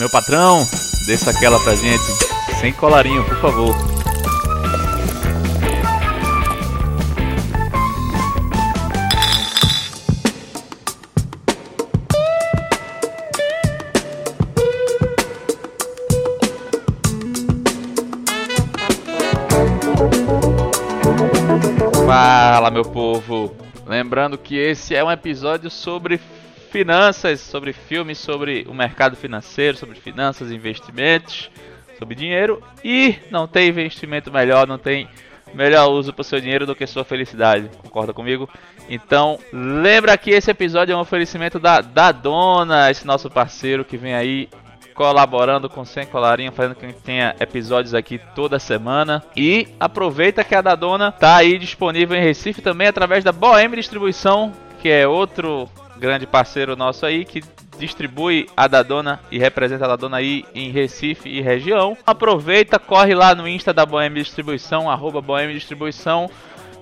Meu patrão, desça aquela pra gente. Sem colarinho, por favor. Fala, meu povo! Lembrando que esse é um episódio sobre finanças, sobre filmes, sobre o mercado financeiro, sobre finanças, investimentos, sobre dinheiro e não tem investimento melhor, não tem melhor uso para o seu dinheiro do que sua felicidade. Concorda comigo? Então, lembra que esse episódio é um oferecimento da, da Dona, esse nosso parceiro que vem aí colaborando com Sem Colarinho, fazendo que tenha episódios aqui toda semana. E aproveita que a da Dona tá aí disponível em Recife também através da Bohem Distribuição, que é outro grande parceiro nosso aí que distribui a Dadona e representa a Dadona aí em Recife e região. Aproveita, corre lá no Insta da Boêmia Distribuição, arroba Boêmia Distribuição,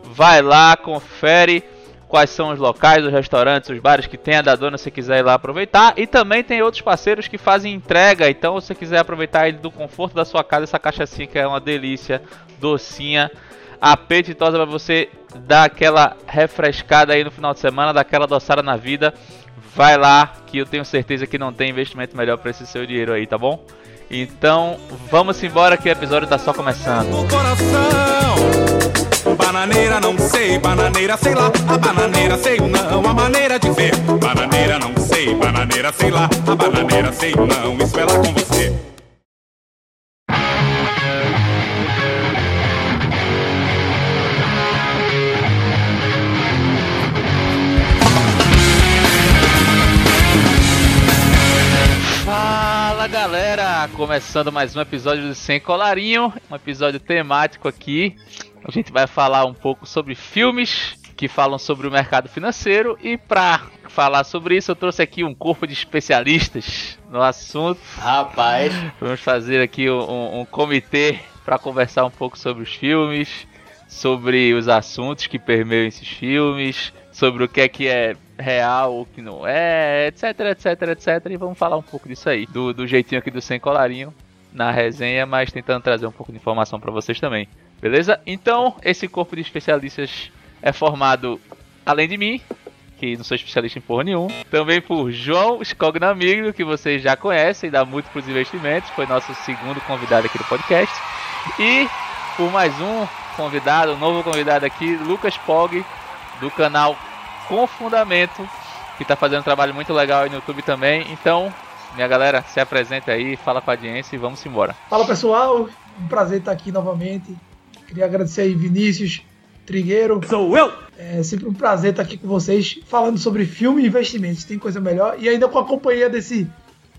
vai lá, confere quais são os locais, os restaurantes, os bares que tem a Dadona se quiser ir lá aproveitar. E também tem outros parceiros que fazem entrega, então se você quiser aproveitar ele do conforto da sua casa, essa cachaça que é uma delícia, docinha apetitosa para você dar aquela refrescada aí no final de semana, daquela adoçada na vida. Vai lá que eu tenho certeza que não tem investimento melhor para esse seu dinheiro aí, tá bom? Então, vamos embora que o episódio tá só começando. Bananeira não sei, bananeira sei lá, a bananeira sei não, a maneira de ver. Bananeira não sei, bananeira sei lá, a bananeira sei não, isso é lá com você. Começando mais um episódio do Sem Colarinho, um episódio temático aqui. A gente vai falar um pouco sobre filmes que falam sobre o mercado financeiro e para falar sobre isso eu trouxe aqui um corpo de especialistas no assunto. Rapaz, vamos fazer aqui um, um comitê para conversar um pouco sobre os filmes, sobre os assuntos que permeiam esses filmes, sobre o que é que é real, o que não é, etc, etc, etc. E vamos falar um pouco disso aí, do, do jeitinho aqui do Sem Colarinho na resenha, mas tentando trazer um pouco de informação para vocês também. Beleza? Então, esse corpo de especialistas é formado, além de mim, que não sou especialista em porra nenhum, também por João Scognamigo, que vocês já conhecem, da Múltiplos Investimentos, foi nosso segundo convidado aqui do podcast. E por mais um convidado, um novo convidado aqui, Lucas Pog, do canal com fundamento, que está fazendo um trabalho muito legal aí no YouTube também. Então, minha galera, se apresenta aí, fala com a audiência e vamos embora. Fala pessoal, um prazer estar aqui novamente. Queria agradecer aí Vinícius Trigueiro. Sou eu! É sempre um prazer estar aqui com vocês, falando sobre filme e investimentos. Tem coisa melhor. E ainda com a companhia desse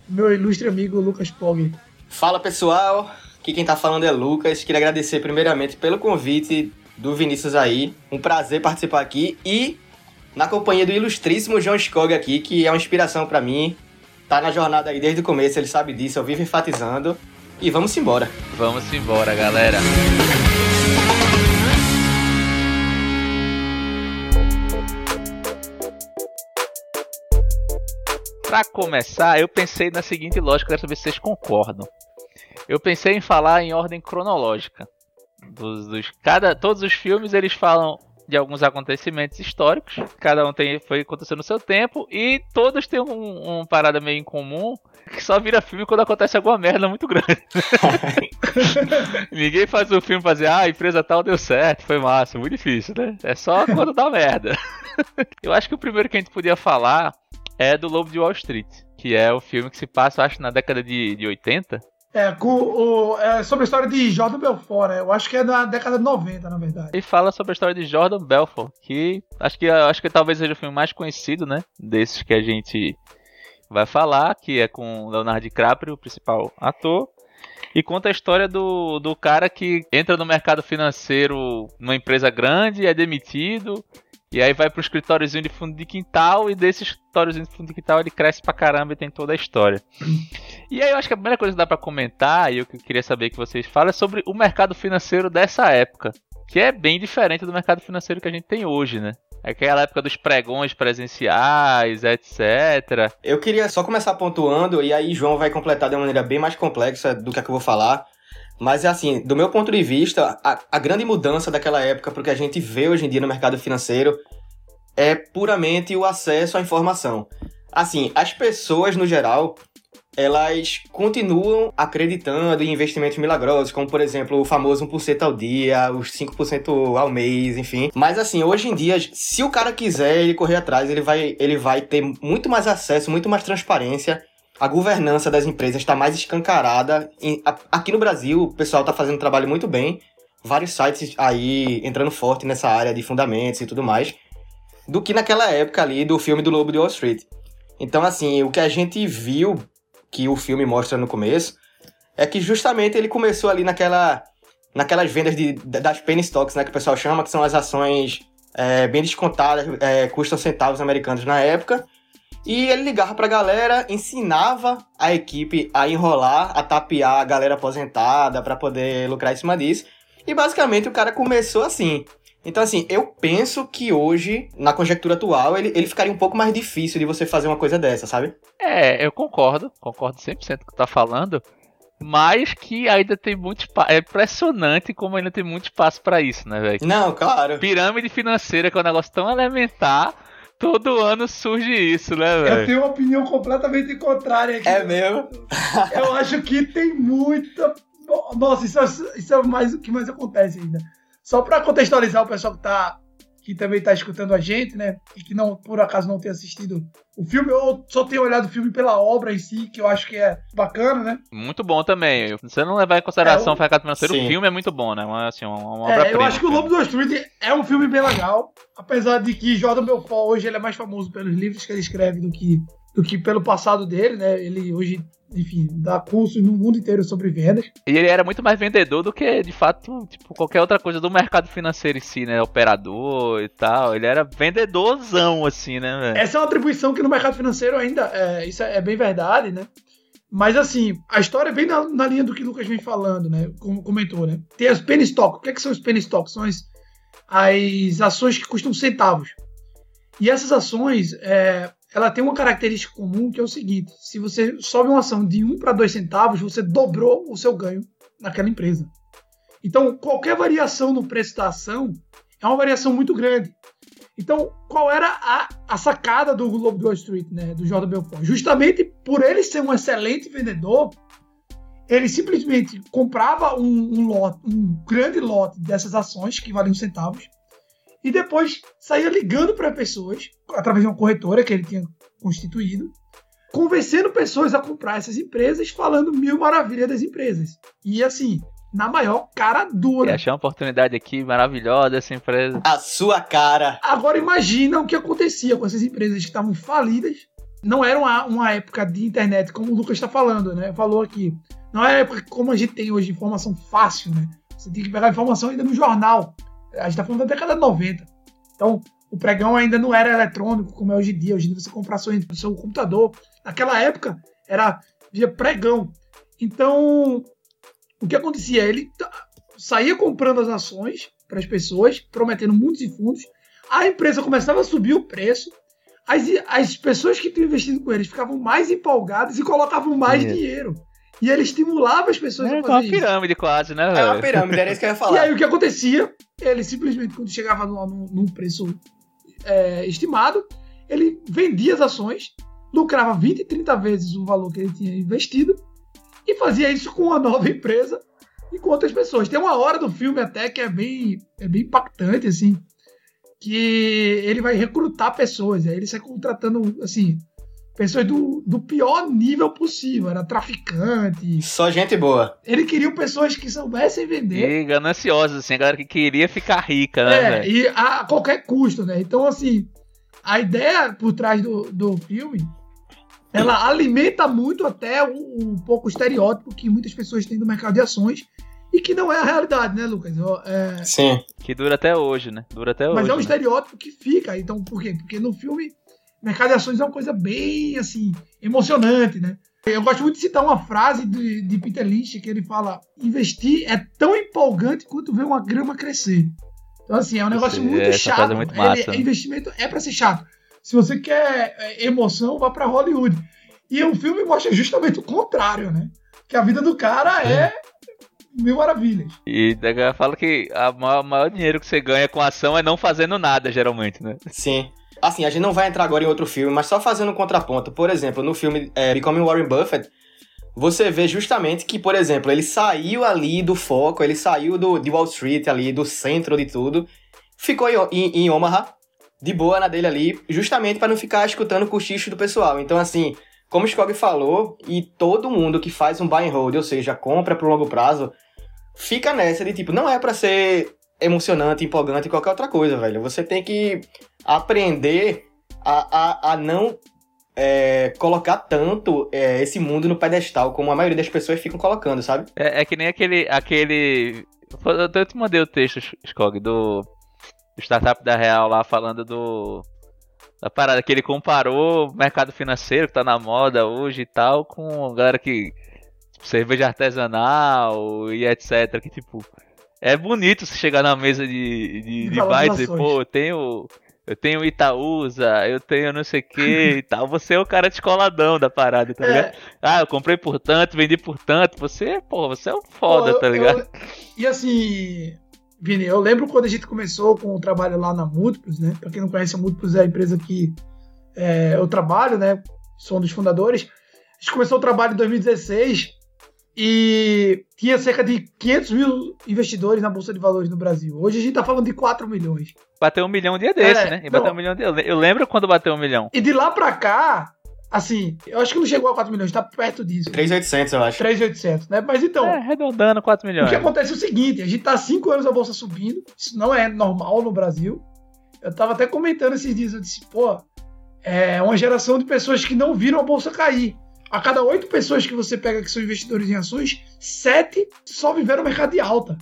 meu ilustre amigo Lucas Pog. Fala pessoal, aqui quem está falando é Lucas. Queria agradecer primeiramente pelo convite do Vinícius aí. Um prazer participar aqui e na companhia do ilustríssimo João Skog aqui, que é uma inspiração para mim. Tá na jornada aí desde o começo, ele sabe disso, eu vivo enfatizando. E vamos embora. Vamos embora, galera. Para começar, eu pensei na seguinte lógica, quero saber se vocês concordam. Eu pensei em falar em ordem cronológica. Dos, dos, cada, todos os filmes eles falam de alguns acontecimentos históricos. Cada um tem, foi acontecendo no seu tempo. E todos têm um, um parada meio em comum. Que só vira filme quando acontece alguma merda muito grande. Ninguém faz um filme fazer, ah, a empresa tal deu certo, foi massa, muito difícil, né? É só quando dá merda. Eu acho que o primeiro que a gente podia falar é do Lobo de Wall Street, que é o filme que se passa, acho, na década de, de 80. É, com o, é, sobre a história de Jordan Belfort, né? Eu acho que é da década de 90, na verdade. E fala sobre a história de Jordan Belfort, que acho que acho que talvez seja o filme mais conhecido, né? Desses que a gente vai falar, que é com Leonardo DiCaprio, o principal ator. E conta a história do, do cara que entra no mercado financeiro numa empresa grande, é demitido e aí vai pro escritóriozinho de fundo de quintal e desse escritóriozinho de fundo de quintal ele cresce pra caramba e tem toda a história. E aí eu acho que a primeira coisa que dá para comentar, e eu queria saber que vocês falam, é sobre o mercado financeiro dessa época. Que é bem diferente do mercado financeiro que a gente tem hoje, né? Aquela época dos pregões presenciais, etc. Eu queria só começar pontuando, e aí João vai completar de uma maneira bem mais complexa do que a que eu vou falar. Mas, assim, do meu ponto de vista, a, a grande mudança daquela época para o que a gente vê hoje em dia no mercado financeiro é puramente o acesso à informação. Assim, as pessoas, no geral, elas continuam acreditando em investimentos milagrosos, como por exemplo o famoso 1% ao dia, os 5% ao mês, enfim. Mas assim, hoje em dia, se o cara quiser ele correr atrás, ele vai, ele vai ter muito mais acesso, muito mais transparência. A governança das empresas está mais escancarada. Aqui no Brasil, o pessoal está fazendo um trabalho muito bem. Vários sites aí entrando forte nessa área de fundamentos e tudo mais. Do que naquela época ali do filme do Lobo de Wall Street. Então, assim, o que a gente viu que o filme mostra no começo, é que justamente ele começou ali naquela, naquelas vendas de, das penny stocks, né, que o pessoal chama, que são as ações é, bem descontadas, é, custam centavos americanos na época. E ele ligava pra galera, ensinava a equipe a enrolar, a tapear a galera aposentada para poder lucrar em cima disso. E basicamente o cara começou assim. Então, assim, eu penso que hoje, na conjectura atual, ele, ele ficaria um pouco mais difícil de você fazer uma coisa dessa, sabe? É, eu concordo, concordo 100% com o que tá falando, mas que ainda tem muito espaço. É impressionante como ainda tem muito espaço para isso, né, velho? Não, claro. Pirâmide financeira, que é um negócio tão elementar, todo ano surge isso, né, velho? Eu tenho uma opinião completamente contrária aqui. É mesmo? Eu acho que tem muita. Nossa, isso é, isso é mais o que mais acontece ainda. Só para contextualizar o pessoal que tá que também está escutando a gente, né? E que não, por acaso não tem assistido o filme, ou só tem olhado o filme pela obra em si, que eu acho que é bacana, né? Muito bom também. Você não levar em consideração é, o financeiro, o filme é muito bom, né? Uma, assim, uma, uma é, eu acho que o Lobo do Street é um filme bem legal, apesar de que Jordan Belfort hoje ele é mais famoso pelos livros que ele escreve do que do que pelo passado dele, né? Ele hoje enfim, dá cursos no mundo inteiro sobre vendas. E ele era muito mais vendedor do que, de fato, tipo, qualquer outra coisa do mercado financeiro em si, né? Operador e tal. Ele era vendedorzão, assim, né, velho? Essa é uma atribuição que no mercado financeiro ainda, é, isso é bem verdade, né? Mas assim, a história é bem na, na, linha do que o Lucas vem falando, né? Como comentou, né? Tem as penny stock. O que, é que são os penny stocks? São as, as ações que custam centavos. E essas ações, é, ela tem uma característica comum que é o seguinte: se você sobe uma ação de 1 para 2 centavos, você dobrou o seu ganho naquela empresa. Então, qualquer variação no preço da ação é uma variação muito grande. Então, qual era a, a sacada do Globo Wall Street, né, do Jordan Belfort? Justamente por ele ser um excelente vendedor, ele simplesmente comprava um, um, lote, um grande lote dessas ações que valiam centavos e depois saía ligando para pessoas, através de uma corretora que ele tinha constituído, convencendo pessoas a comprar essas empresas, falando mil maravilhas das empresas. E assim, na maior cara dura. E achei uma oportunidade aqui maravilhosa essa empresa. A sua cara. Agora imagina o que acontecia com essas empresas que estavam falidas. Não era uma, uma época de internet, como o Lucas está falando, né? Falou aqui. Não é época como a gente tem hoje, informação fácil, né? Você tem que pegar informação ainda no jornal. A gente está falando da década de 90. Então, o pregão ainda não era eletrônico como é hoje em dia. Hoje em dia você compra ações no seu computador. Naquela época era via pregão. Então, o que acontecia? Ele saía comprando as ações para as pessoas, prometendo mundos e fundos. A empresa começava a subir o preço. As, as pessoas que tinham investido com eles ficavam mais empolgadas e colocavam mais é. dinheiro. E ele estimulava as pessoas é, a fazer uma pirâmide isso. quase, né? É uma pirâmide, era isso que eu ia falar. E aí o que acontecia? Ele simplesmente, quando chegava num, num preço é, estimado, ele vendia as ações, lucrava 20, 30 vezes o valor que ele tinha investido e fazia isso com uma nova empresa e com outras pessoas. Tem uma hora do filme até que é bem, é bem impactante, assim, que ele vai recrutar pessoas, aí ele sai contratando, assim, pessoas do, do pior nível possível. Era traficante. Só gente boa. Ele queria pessoas que soubessem vender. E gananciosos, assim, a galera que queria ficar rica, né? É, véio? e a qualquer custo, né? Então, assim, a ideia por trás do, do filme. Ela alimenta muito até um, um pouco o estereótipo que muitas pessoas têm do mercado de ações e que não é a realidade, né, Lucas? É... Sim. Que dura até hoje, né? Dura até Mas hoje. Mas é um né? estereótipo que fica. Então, por quê? Porque no filme mercado de ações é uma coisa bem, assim, emocionante, né? Eu gosto muito de citar uma frase de, de Peter Lynch que ele fala: investir é tão empolgante quanto ver uma grama crescer. Então, assim, é um negócio muito é, chato. Muito Ele, massa. é investimento é pra ser chato. Se você quer é, emoção, vá pra Hollywood. E o filme mostra justamente o contrário, né? Que a vida do cara é mil maravilhas. E daí fala que o maior, maior, dinheiro que você ganha com ação é não fazendo nada, geralmente, né? Sim. Assim, a gente não vai entrar agora em outro filme, mas só fazendo um contraponto. Por exemplo, no filme é, Becoming Warren Buffett, você vê justamente que, por exemplo, ele saiu ali do foco, ele saiu do, de Wall Street ali, do centro de tudo, ficou em, em, em Omaha, de boa na dele ali, justamente para não ficar escutando o cochicho do pessoal. Então, assim, como o Skog falou, e todo mundo que faz um buy and hold, ou seja, compra pro longo prazo, fica nessa de tipo, não é para ser emocionante, empolgante qualquer outra coisa, velho. Você tem que aprender a, a, a não é, colocar tanto é, esse mundo no pedestal como a maioria das pessoas ficam colocando, sabe? É, é que nem aquele. aquele. Eu te mandei o texto, Skog, do, do Startup da Real lá falando do. Da parada que ele comparou o mercado financeiro que tá na moda hoje e tal com a galera que. Tipo, cerveja artesanal e etc. Que tipo. É bonito você chegar na mesa de, de, de bar e dizer, pô, eu tenho eu tenho Itaúsa, eu tenho não sei o que e tal. Você é o cara descoladão da parada, tá ligado? É. Ah, eu comprei por tanto, vendi por tanto. Você, pô, você é um foda, pô, tá ligado? Eu, e assim, Vini, eu lembro quando a gente começou com o trabalho lá na Múltiplos, né? Pra quem não conhece, a Múltiplos é a empresa que é, eu trabalho, né? Sou um dos fundadores. A gente começou o trabalho em 2016 e tinha cerca de 500 mil investidores na Bolsa de Valores no Brasil. Hoje a gente tá falando de 4 milhões. Bateu um milhão um dia desse, é, né? E bateu um milhão de... Eu lembro quando bateu um milhão. E de lá pra cá, assim, eu acho que não chegou a 4 milhões, tá perto disso. 3,800 eu acho. 3,800, né? Mas então... É, arredondando 4 milhões. O que acontece é o seguinte, a gente tá há 5 anos a Bolsa subindo, isso não é normal no Brasil. Eu tava até comentando esses dias, eu disse, pô, é uma geração de pessoas que não viram a Bolsa cair a cada oito pessoas que você pega que são investidores em ações, sete só viveram no mercado de alta.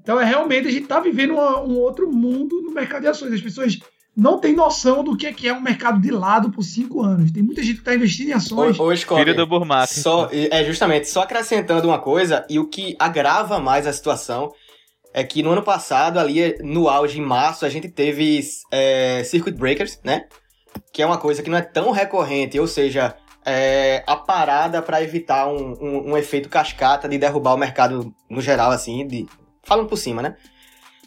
Então é realmente a gente está vivendo uma, um outro mundo no mercado de ações. As pessoas não têm noção do que é, que é um mercado de lado por cinco anos. Tem muita gente que está investindo em ações. Hoje, Filho do Burmac. Só, é justamente, só acrescentando uma coisa, e o que agrava mais a situação é que no ano passado, ali no auge, em março, a gente teve é, Circuit Breakers, né? Que é uma coisa que não é tão recorrente, ou seja, é, a parada para evitar um, um, um, efeito cascata de derrubar o mercado no geral, assim, de, falando por cima, né?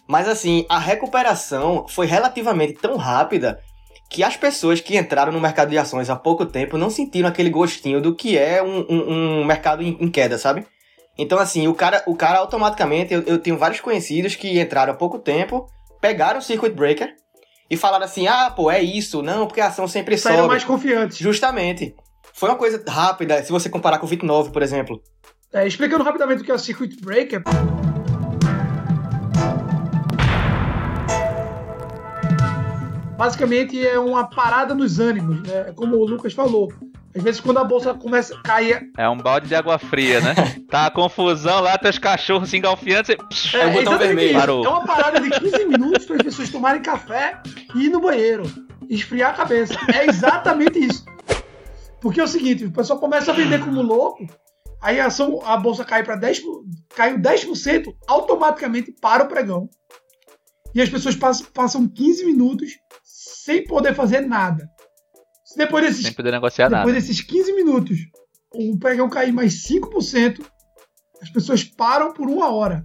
Mas assim, a recuperação foi relativamente tão rápida que as pessoas que entraram no mercado de ações há pouco tempo não sentiram aquele gostinho do que é um, um, um mercado em, em, queda, sabe? Então, assim, o cara, o cara automaticamente, eu, eu tenho vários conhecidos que entraram há pouco tempo, pegaram o Circuit Breaker e falaram assim: ah, pô, é isso, não, porque a ação sempre Saíram sobe. mais confiantes. Justamente. Foi uma coisa rápida, se você comparar com o VIT9, por exemplo. É, explicando rapidamente o que é o Circuit Breaker. Basicamente é uma parada nos ânimos, né? É como o Lucas falou. Às vezes quando a bolsa começa a cair. É um balde de água fria, né? tá a confusão lá, teus cachorros se engalfiando, você. É, é o botão vermelho. Parou. É uma parada de 15 minutos para as pessoas tomarem café e ir no banheiro. Esfriar a cabeça. É exatamente isso. Porque é o seguinte, o pessoal começa a vender como louco, aí a, ação, a bolsa cai para 10%, caiu 10%, automaticamente para o pregão. E as pessoas passam, passam 15 minutos sem poder fazer nada. Depois desses, sem poder negociar depois nada. desses 15 minutos, o pregão cair mais 5%, as pessoas param por uma hora.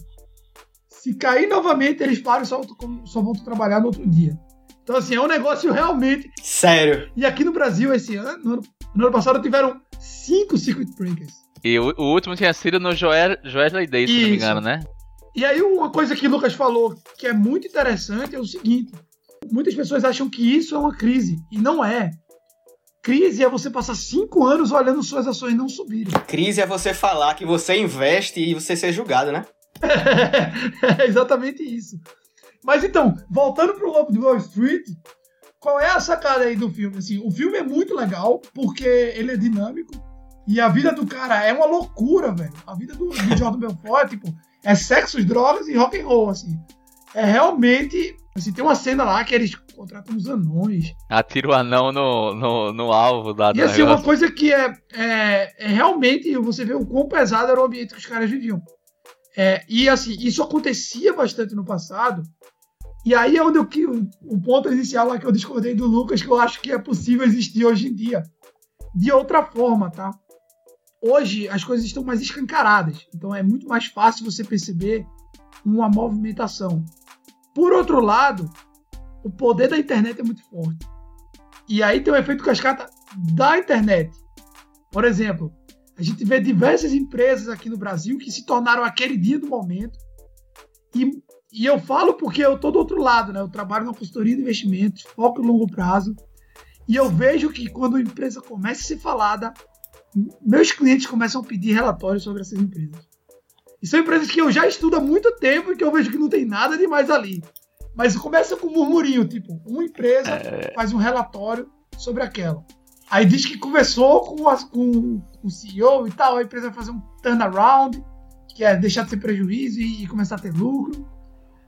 Se cair novamente, eles param e só, só voltam trabalhar no outro dia. Então, assim, é um negócio realmente. Sério. E aqui no Brasil, esse ano, no ano, no ano passado, tiveram cinco Circuit Breakers. E o, o último tinha sido no Joel, Joesley Day, se Isso. não me engano, né? E aí, uma coisa que o Lucas falou que é muito interessante é o seguinte: muitas pessoas acham que isso é uma crise. E não é. Crise é você passar cinco anos olhando suas ações não subirem. Crise é você falar que você investe e você ser julgado, né? é exatamente isso. Mas então, voltando pro Lobo de Wall Street, qual é a sacada aí do filme? Assim, o filme é muito legal porque ele é dinâmico e a vida do cara é uma loucura, velho. A vida do, do Jordan Belfort, tipo, é sexo, drogas e rock and roll, assim. É realmente, assim, tem uma cena lá que eles contratam os anões. Atira o anão no, no, no alvo da E assim, uma coisa que é, é, é realmente, você vê o quão pesado era o ambiente que os caras viviam. É, e assim, isso acontecia bastante no passado, E aí é onde eu, o ponto inicial lá que eu discordei do Lucas, que eu acho que é possível existir hoje em dia. De outra forma, tá? Hoje as coisas estão mais escancaradas, então é muito mais fácil você perceber uma movimentação. Por outro lado, o poder da internet é muito forte. E aí tem o efeito cascata da internet. Por exemplo, a gente vê diversas empresas aqui no Brasil que se tornaram aquele dia do momento. E, e eu falo porque eu estou do outro lado, né? Eu trabalho na consultoria de investimentos, foco no longo prazo. E eu vejo que quando a empresa começa a ser falada, meus clientes começam a pedir relatórios sobre essas empresas. E são empresas que eu já estudo há muito tempo e que eu vejo que não tem nada demais ali. Mas começa com um murmurinho, tipo, uma empresa é... faz um relatório sobre aquela. Aí diz que conversou com, as, com, com, o CEO e tal, a empresa vai fazer um turnaround, que é deixar de ser prejuízo e, e começar a ter lucro.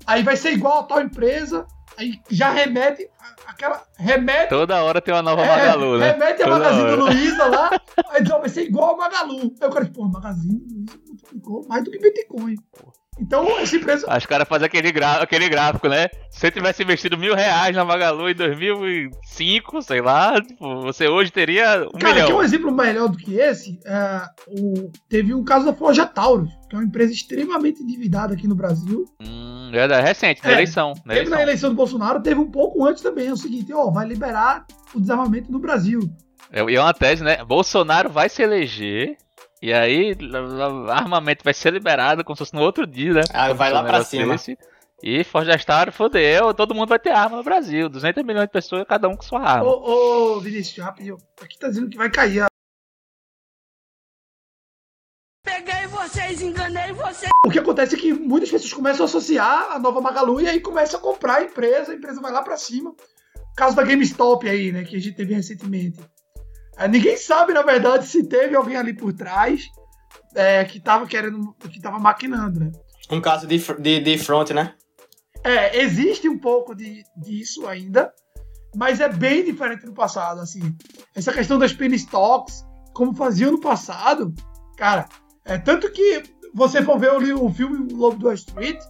Aí vai ser igual a tal empresa, aí já remete aquela remete toda hora tem uma nova é, Magalu, né? Remete a toda Magazine hora. Luiza lá, aí diz, vai ser igual a Magalu. Aí o cara, pô, Magazine Luiza multiplicou mais do que Bitcoin. Então, essa empresa. Os caras fazem aquele, gra... aquele gráfico, né? Se você tivesse investido mil reais na Magalu em 2005, sei lá, tipo, você hoje teria um Cara, milhão. é um exemplo melhor do que esse, é, o... teve um caso da Forja Taurus, que é uma empresa extremamente endividada aqui no Brasil. Hum, é recente, na é, eleição. Na teve eleição. na eleição do Bolsonaro, teve um pouco antes também. É o seguinte, ó, vai liberar o desarmamento no Brasil. É, e é uma tese, né? Bolsonaro vai se eleger e aí, armamento vai ser liberado como se fosse no outro dia, né? Ah, vai lá pra cima. Esse. E Forgestar, fodeu, todo mundo vai ter arma no Brasil. 200 milhões de pessoas, cada um com sua arma. Ô, ô Vinícius, rapidinho. Aqui tá dizendo que vai cair. Peguei vocês, enganei vocês. O que acontece é que muitas pessoas começam a associar a nova Magalu e aí começam a comprar a empresa, a empresa vai lá pra cima. O caso da GameStop aí, né, que a gente teve recentemente. É, ninguém sabe, na verdade, se teve alguém ali por trás é, que tava querendo, que tava maquinando, né? Um caso de, de, de front, né? É, existe um pouco de, disso ainda, mas é bem diferente do passado, assim. Essa questão das penny stocks, como faziam no passado, cara, é tanto que você for ver o, o filme Lobo do Wall Street,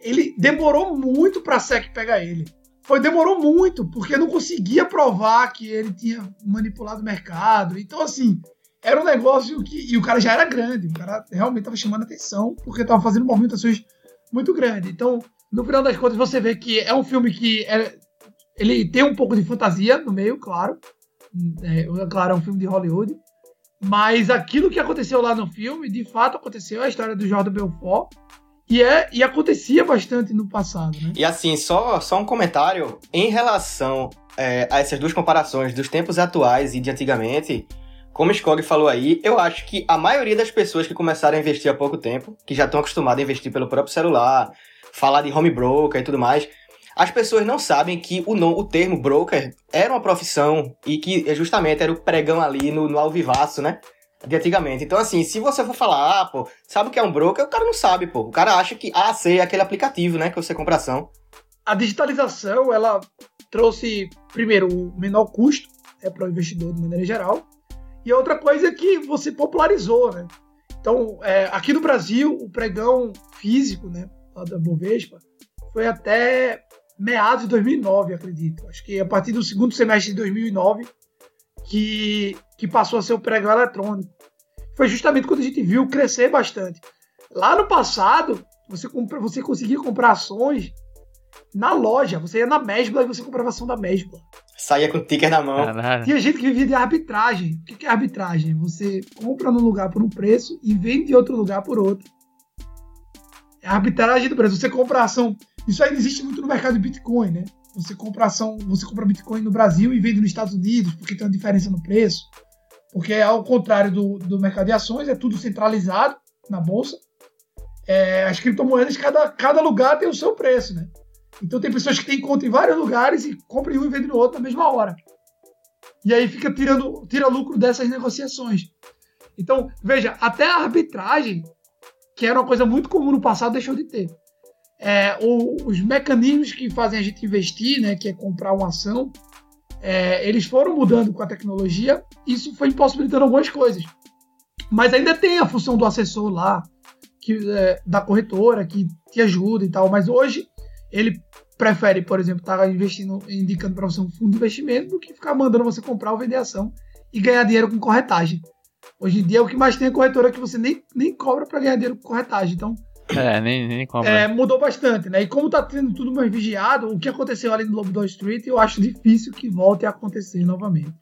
ele demorou muito pra SEC pegar ele foi demorou muito, porque não conseguia provar que ele tinha manipulado o mercado. Então, assim, era um negócio que. E o cara já era grande, o cara realmente estava chamando atenção, porque estava fazendo movimentações muito grandes. Então, no final das contas, você vê que é um filme que. É, ele tem um pouco de fantasia no meio, claro. É, claro, é um filme de Hollywood. Mas aquilo que aconteceu lá no filme, de fato aconteceu, a história do Jordan Belfort. E, é, e acontecia bastante no passado, né? E assim, só, só um comentário. Em relação é, a essas duas comparações dos tempos atuais e de antigamente, como o Skog falou aí, eu acho que a maioria das pessoas que começaram a investir há pouco tempo, que já estão acostumadas a investir pelo próprio celular, falar de home broker e tudo mais, as pessoas não sabem que o, o termo broker era uma profissão e que justamente era o pregão ali no, no alvivaço, né? De antigamente. Então, assim, se você for falar, ah, pô, sabe o que é um broker? O cara não sabe, pô. O cara acha que AC é aquele aplicativo, né, que você compra ação. A digitalização, ela trouxe, primeiro, o menor custo é para o investidor de maneira geral. E outra coisa é que você popularizou, né? Então, é, aqui no Brasil, o pregão físico, né, lá da Bovespa, foi até meados de 2009, acredito. Acho que a partir do segundo semestre de 2009 que, que passou a ser o pregão eletrônico. Foi justamente quando a gente viu crescer bastante. Lá no passado, você, compra, você conseguia comprar ações na loja. Você ia na Mesbla e você comprava ação da Mesbla. Saía com o ticker na mão. Caralho. Tinha gente que vivia de arbitragem. O que é arbitragem? Você compra num lugar por um preço e vende em outro lugar por outro. É a arbitragem do preço. Você compra ação. Isso aí existe muito no mercado de Bitcoin, né? Você compra ação, você compra Bitcoin no Brasil e vende nos Estados Unidos, porque tem uma diferença no preço. Porque ao contrário do, do mercado de ações, é tudo centralizado na bolsa. É, as criptomoedas, cada, cada lugar tem o seu preço, né? Então tem pessoas que têm conta em vários lugares e compram um e vendem no outro na mesma hora. E aí fica tirando tira lucro dessas negociações. Então, veja, até a arbitragem, que era uma coisa muito comum no passado, deixou de ter é, o, os mecanismos que fazem a gente investir, né, que é comprar uma ação, é, eles foram mudando com a tecnologia. Isso foi impossibilitando algumas coisas. Mas ainda tem a função do assessor lá, que, é, da corretora, que te ajuda e tal. Mas hoje ele prefere, por exemplo, estar tá investindo, indicando para você um fundo de investimento do que ficar mandando você comprar ou vender ação e ganhar dinheiro com corretagem. Hoje em dia, o que mais tem é corretora que você nem, nem cobra para ganhar dinheiro com corretagem. Então, é, nem, nem cobra. É, mudou bastante, né? E como tá tendo tudo mais vigiado, o que aconteceu ali no Lobo Street, eu acho difícil que volte a acontecer novamente.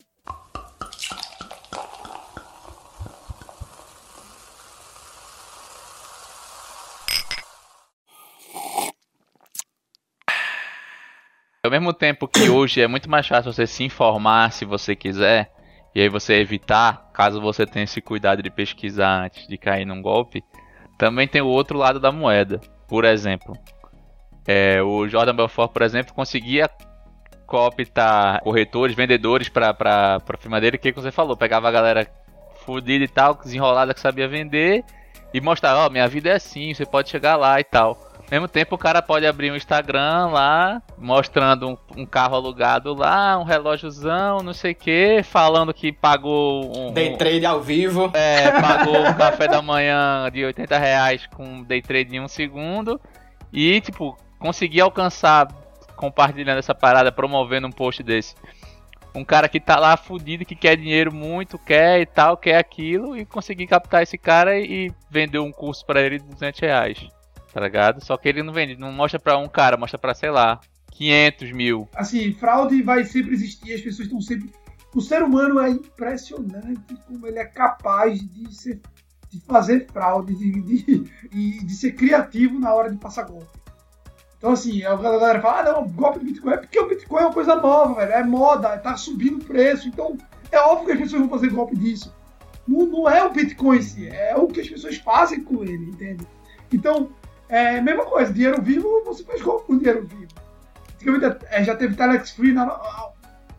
Ao mesmo tempo que hoje é muito mais fácil você se informar se você quiser, e aí você evitar, caso você tenha esse cuidado de pesquisar antes de cair num golpe, também tem o outro lado da moeda. Por exemplo, é, o Jordan Belfort, por exemplo, conseguia cooptar corretores, vendedores para a firma dele, que, que você falou, pegava a galera fodida e tal, desenrolada que sabia vender e mostrar, ó, oh, minha vida é assim, você pode chegar lá e tal mesmo tempo, o cara pode abrir um Instagram lá, mostrando um, um carro alugado lá, um relógiozão, não sei o que, falando que pagou um. Day trade ao vivo. É, pagou um café da manhã de 80 reais com day trade em um segundo. E, tipo, conseguir alcançar, compartilhando essa parada, promovendo um post desse. Um cara que tá lá fudido, que quer dinheiro muito, quer e tal, quer aquilo, e conseguir captar esse cara e vender um curso para ele de 200 reais tá ligado? Só que ele não vende, não mostra pra um cara, mostra pra, sei lá, 500 mil. Assim, fraude vai sempre existir, as pessoas estão sempre. O ser humano é impressionante como ele é capaz de, ser, de fazer fraude de, de, de, de ser criativo na hora de passar golpe. Então, assim, a galera fala: ah, não, golpe do Bitcoin é porque o Bitcoin é uma coisa nova, velho, é moda, tá subindo o preço. Então, é óbvio que as pessoas vão fazer golpe disso. Não, não é o Bitcoin em si, é o que as pessoas fazem com ele, entende? Então, é mesma coisa, dinheiro vivo, você faz golpe com dinheiro vivo. Antigamente é, já teve Telex Free na,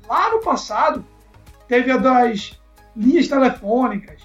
lá no passado, teve a das linhas telefônicas.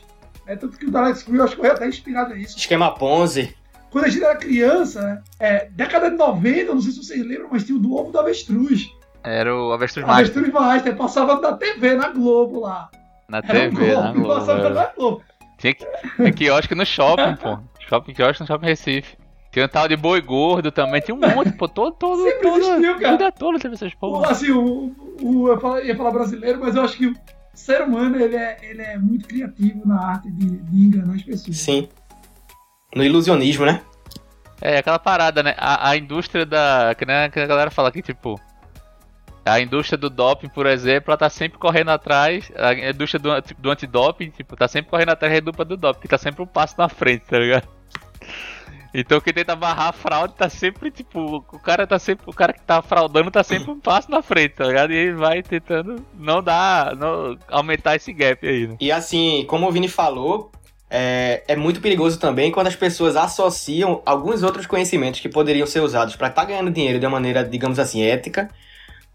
Né? Tanto que o Telex Free eu acho que foi até inspirado nisso. Esquema Ponzi. Quando a gente era criança, né? É, década de 90, não sei se vocês lembram, mas tinha o do ovo do avestruz. Era o Avestruz Master. Avestruz Master, passava na TV, na Globo lá. Na era TV, um golpe, na Globo. Passava é. na Globo. Tinha que, tinha quiosque no shopping, pô. Shopping quiosque no Shopping Recife. Tem um tal de boi gordo também, tem um monte, pô, todo, todo, Sempre todo, existiu, cara. vida toda teve essas porra. Assim, o, o, eu ia falar brasileiro, mas eu acho que o ser humano, ele é, ele é muito criativo na arte de, de enganar as pessoas. Sim. No ilusionismo, né? É, aquela parada, né? A, a indústria da. Que, né, que a galera fala que, tipo. A indústria do doping, por exemplo, ela tá sempre correndo atrás. A indústria do, do antidoping, tipo, tá sempre correndo atrás da dupla do doping, que tá sempre um passo na frente, tá ligado? Então quem tenta barrar a fraude tá sempre, tipo, o cara tá sempre. O cara que tá fraudando tá sempre um passo na frente, tá ligado? E ele vai tentando não dar. Não, aumentar esse gap aí, né? E assim, como o Vini falou, é, é, muito perigoso também quando as pessoas associam alguns outros conhecimentos que poderiam ser usados para estar tá ganhando dinheiro de uma maneira, digamos assim, ética,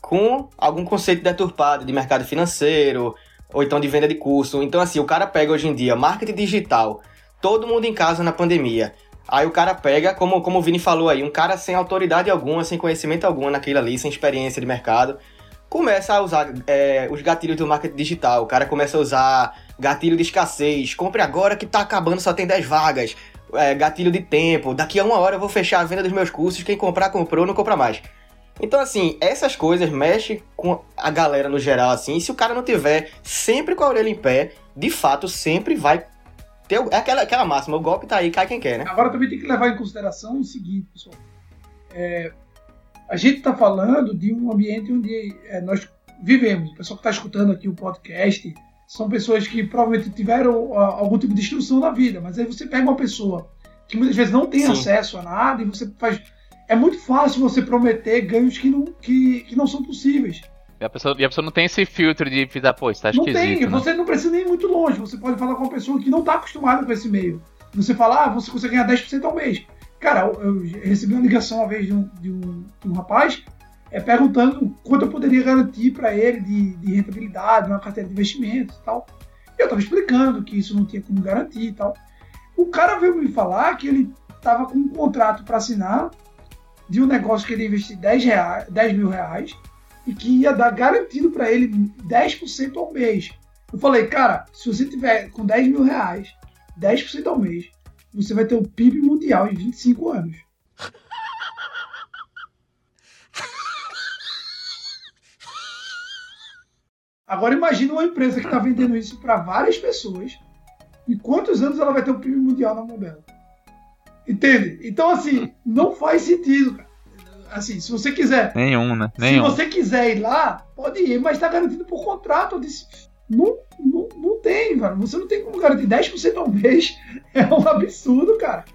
com algum conceito deturpado de mercado financeiro ou então de venda de curso. Então, assim, o cara pega hoje em dia marketing digital, todo mundo em casa na pandemia. Aí o cara pega, como, como o Vini falou aí, um cara sem autoridade alguma, sem conhecimento algum naquilo ali, sem experiência de mercado, começa a usar é, os gatilhos do marketing digital. O cara começa a usar gatilho de escassez. Compre agora que tá acabando, só tem 10 vagas. É, gatilho de tempo. Daqui a uma hora eu vou fechar a venda dos meus cursos. Quem comprar, comprou, não compra mais. Então, assim, essas coisas mexem com a galera no geral, assim. E se o cara não tiver sempre com a orelha em pé, de fato, sempre vai tem, é aquela, aquela máxima, o golpe tá aí, cai quem quer, né? Agora também tem que levar em consideração o seguinte, pessoal. É, a gente está falando de um ambiente onde é, nós vivemos. O pessoal que está escutando aqui o podcast são pessoas que provavelmente tiveram a, algum tipo de instrução na vida, mas aí você pega uma pessoa que muitas vezes não tem Sim. acesso a nada e você faz. É muito fácil você prometer ganhos que não, que, que não são possíveis. E a, pessoa, e a pessoa não tem esse filtro de pensar, pô, isso tá esquisito. Não tem, né? você não precisa nem ir muito longe. Você pode falar com uma pessoa que não está acostumada com esse meio. Você fala, ah, você consegue ganhar 10% ao mês. Cara, eu, eu, recebi uma ligação uma vez de um, de um, de um rapaz é, perguntando quanto eu poderia garantir para ele de, de rentabilidade na carteira de investimentos e tal. E eu estava explicando que isso não tinha como garantir e tal. O cara veio me falar que ele estava com um contrato para assinar de um negócio que ele investir 10, reais, 10 mil reais e que ia dar garantido para ele 10% ao mês. Eu falei, cara, se você tiver com 10 mil reais, 10% ao mês, você vai ter o PIB mundial em 25 anos. Agora imagine uma empresa que está vendendo isso para várias pessoas. E quantos anos ela vai ter o PIB mundial na mão dela? Entende? Então, assim, não faz sentido, cara. Assim, se você quiser. Nenhum, né? Nenhum. Se você quiser ir lá, pode ir, mas está garantido por contrato. Eu disse, não, não, não tem, mano. Você não tem como garantir 10% ao mês. É um absurdo, cara.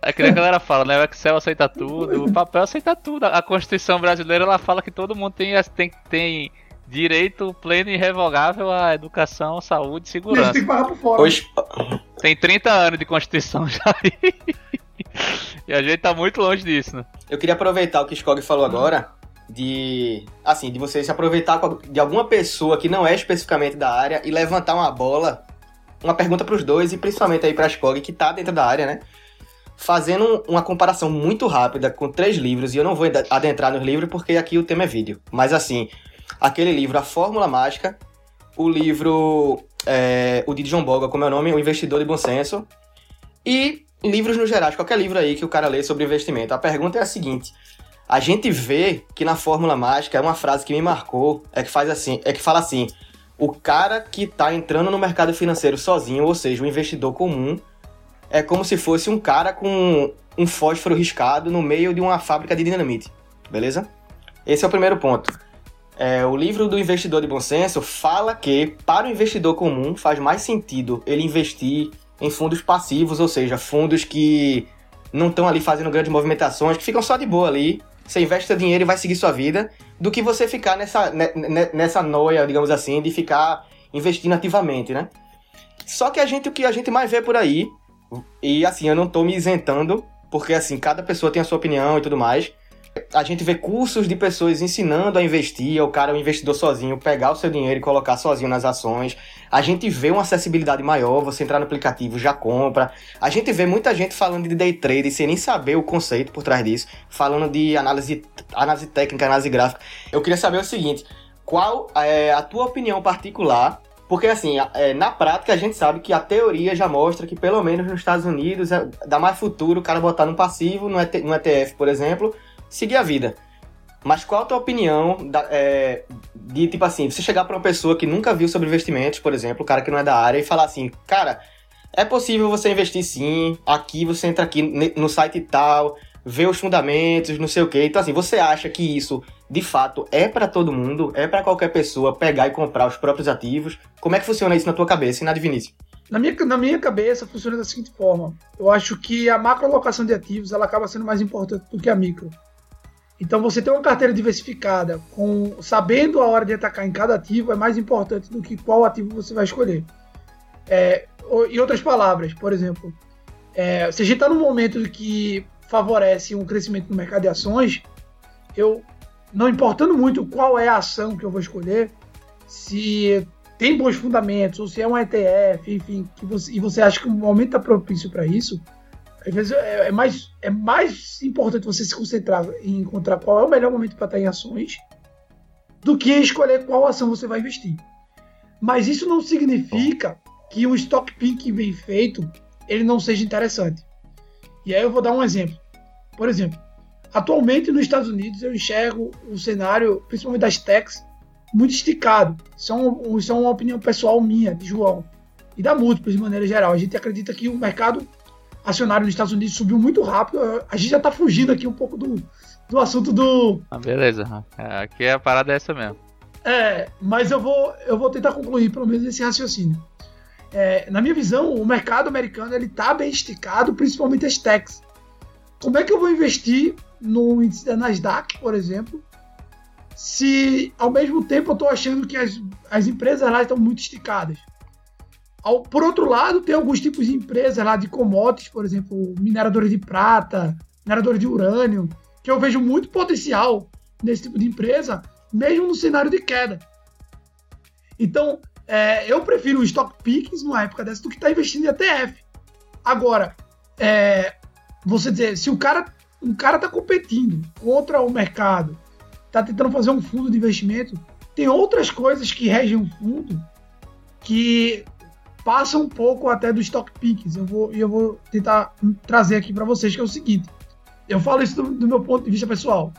É que a galera fala, né? O Excel aceita tudo, o papel aceita tudo. A Constituição brasileira ela fala que todo mundo tem, tem, tem direito pleno e irrevogável à educação, saúde e segurança. tem que pagar por fora. Hoje... Tem 30 anos de Constituição já aí. e a gente tá muito longe disso, né? Eu queria aproveitar o que o Skog falou agora de assim, de você se aproveitar de alguma pessoa que não é especificamente da área e levantar uma bola, uma pergunta para os dois e principalmente aí para Skog que tá dentro da área, né? Fazendo uma comparação muito rápida com três livros, e eu não vou adentrar nos livros porque aqui o tema é vídeo. Mas assim, aquele livro A Fórmula Mágica, o livro é, o de John Boga, como é o nome, O Investidor de Bom Senso, e livros no geral, qualquer livro aí que o cara lê sobre investimento. A pergunta é a seguinte: a gente vê que na fórmula mágica é uma frase que me marcou, é que faz assim, é que fala assim: o cara que está entrando no mercado financeiro sozinho, ou seja, um investidor comum, é como se fosse um cara com um fósforo riscado no meio de uma fábrica de dinamite, beleza? Esse é o primeiro ponto. É, o livro do investidor de bom senso fala que para o investidor comum faz mais sentido ele investir em fundos passivos, ou seja, fundos que não estão ali fazendo grandes movimentações, que ficam só de boa ali, você investe seu dinheiro e vai seguir sua vida, do que você ficar nessa, nessa noia, digamos assim, de ficar investindo ativamente, né? Só que a gente, o que a gente mais vê por aí, e assim, eu não tô me isentando, porque assim, cada pessoa tem a sua opinião e tudo mais. A gente vê cursos de pessoas ensinando a investir, o cara, o investidor sozinho, pegar o seu dinheiro e colocar sozinho nas ações. A gente vê uma acessibilidade maior, você entrar no aplicativo, já compra. A gente vê muita gente falando de day trade sem nem saber o conceito por trás disso, falando de análise, análise técnica, análise gráfica. Eu queria saber o seguinte, qual é a tua opinião particular porque, assim, é, na prática a gente sabe que a teoria já mostra que, pelo menos nos Estados Unidos, é, dá mais futuro o cara botar no passivo, no, ETF, por exemplo, seguir a vida. Mas qual a tua opinião da, é, de, tipo assim, você chegar para uma pessoa que nunca viu sobre investimentos, por exemplo, o cara que não é da área, e falar assim, cara, é possível você investir sim, aqui você entra aqui no site tal, vê os fundamentos, não sei o que. Então, assim, você acha que isso, de fato, é para todo mundo? É para qualquer pessoa pegar e comprar os próprios ativos? Como é que funciona isso na tua cabeça e na de Vinícius? Na minha, na minha cabeça, funciona da seguinte forma. Eu acho que a macro alocação de ativos, ela acaba sendo mais importante do que a micro. Então, você ter uma carteira diversificada, com sabendo a hora de atacar em cada ativo, é mais importante do que qual ativo você vai escolher. É, em outras palavras, por exemplo, é, se a gente está num momento que favorece um crescimento no mercado de ações, eu, não importando muito qual é a ação que eu vou escolher, se tem bons fundamentos, ou se é um ETF, enfim, você, e você acha que o momento está propício para isso, às vezes é, é, mais, é mais importante você se concentrar em encontrar qual é o melhor momento para estar em ações do que escolher qual ação você vai investir. Mas isso não significa que um stock picking bem feito ele não seja interessante. E aí eu vou dar um exemplo. Por exemplo, atualmente nos Estados Unidos eu enxergo o cenário, principalmente das techs, muito esticado. Isso é, um, isso é uma opinião pessoal minha, de João, e da Múltiplos de maneira geral. A gente acredita que o mercado acionário nos Estados Unidos subiu muito rápido. A gente já está fugindo aqui um pouco do, do assunto do. Ah, beleza. É, aqui é a parada é essa mesmo. É, mas eu vou, eu vou tentar concluir pelo menos esse raciocínio. É, na minha visão, o mercado americano ele está bem esticado, principalmente as techs. Como é que eu vou investir no índice da Nasdaq, por exemplo, se ao mesmo tempo eu estou achando que as, as empresas lá estão muito esticadas? Ao, por outro lado, tem alguns tipos de empresas lá de commodities, por exemplo, mineradores de prata, mineradores de urânio, que eu vejo muito potencial nesse tipo de empresa, mesmo no cenário de queda. Então, é, eu prefiro o stock pickings numa época dessa do que estar tá investindo em ETF. Agora, é, você dizer, se o cara, um cara está competindo contra o mercado, está tentando fazer um fundo de investimento, tem outras coisas que regem o fundo que passa um pouco até do stock picks. Eu vou, eu vou tentar trazer aqui para vocês, que é o seguinte. Eu falo isso do, do, meu ponto de vista pessoal.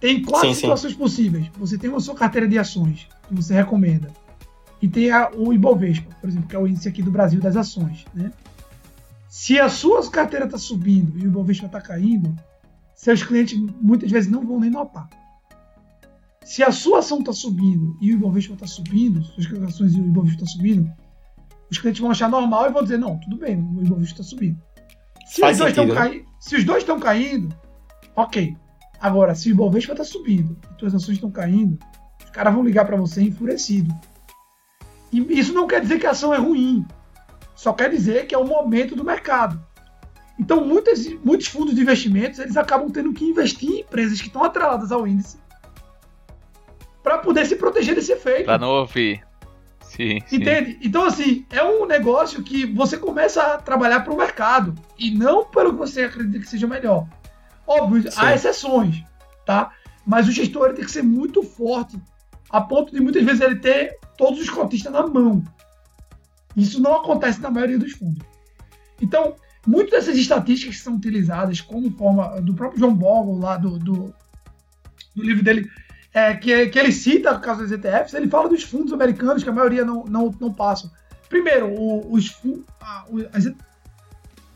tem quatro sim, situações sim. possíveis. Você tem uma sua carteira de ações que você recomenda. E tem a, o Ibovespa, por exemplo, que é o índice aqui do Brasil das ações. Né? Se a sua carteira está subindo e o Ibovespa está caindo, seus clientes muitas vezes não vão nem notar. Se a sua ação está subindo e o Ibovespa está subindo, suas ações e o Ibovespa está subindo, os clientes vão achar normal e vão dizer, não, tudo bem, o Ibovespa está subindo. Se os, dois sentido, né? se os dois estão caindo, ok. Agora, se o Ibovespa está subindo e suas ações estão caindo, os caras vão ligar para você enfurecido. E isso não quer dizer que a ação é ruim. Só quer dizer que é o momento do mercado. Então, muitos, muitos fundos de investimentos eles acabam tendo que investir em empresas que estão atreladas ao índice para poder se proteger desse efeito. Para não ouvir. Sim, Entende? Sim. Então, assim, é um negócio que você começa a trabalhar para o mercado e não pelo que você acredita que seja melhor. Óbvio, sim. há exceções, tá? Mas o gestor tem que ser muito forte a ponto de muitas vezes ele ter todos os cotistas na mão. Isso não acontece na maioria dos fundos. Então, muitas dessas estatísticas que são utilizadas como forma do próprio John Bogle lá do, do, do livro dele, é, que, que ele cita o caso dos ETFs, ele fala dos fundos americanos, que a maioria não, não, não passam. Primeiro, o, os, a, as,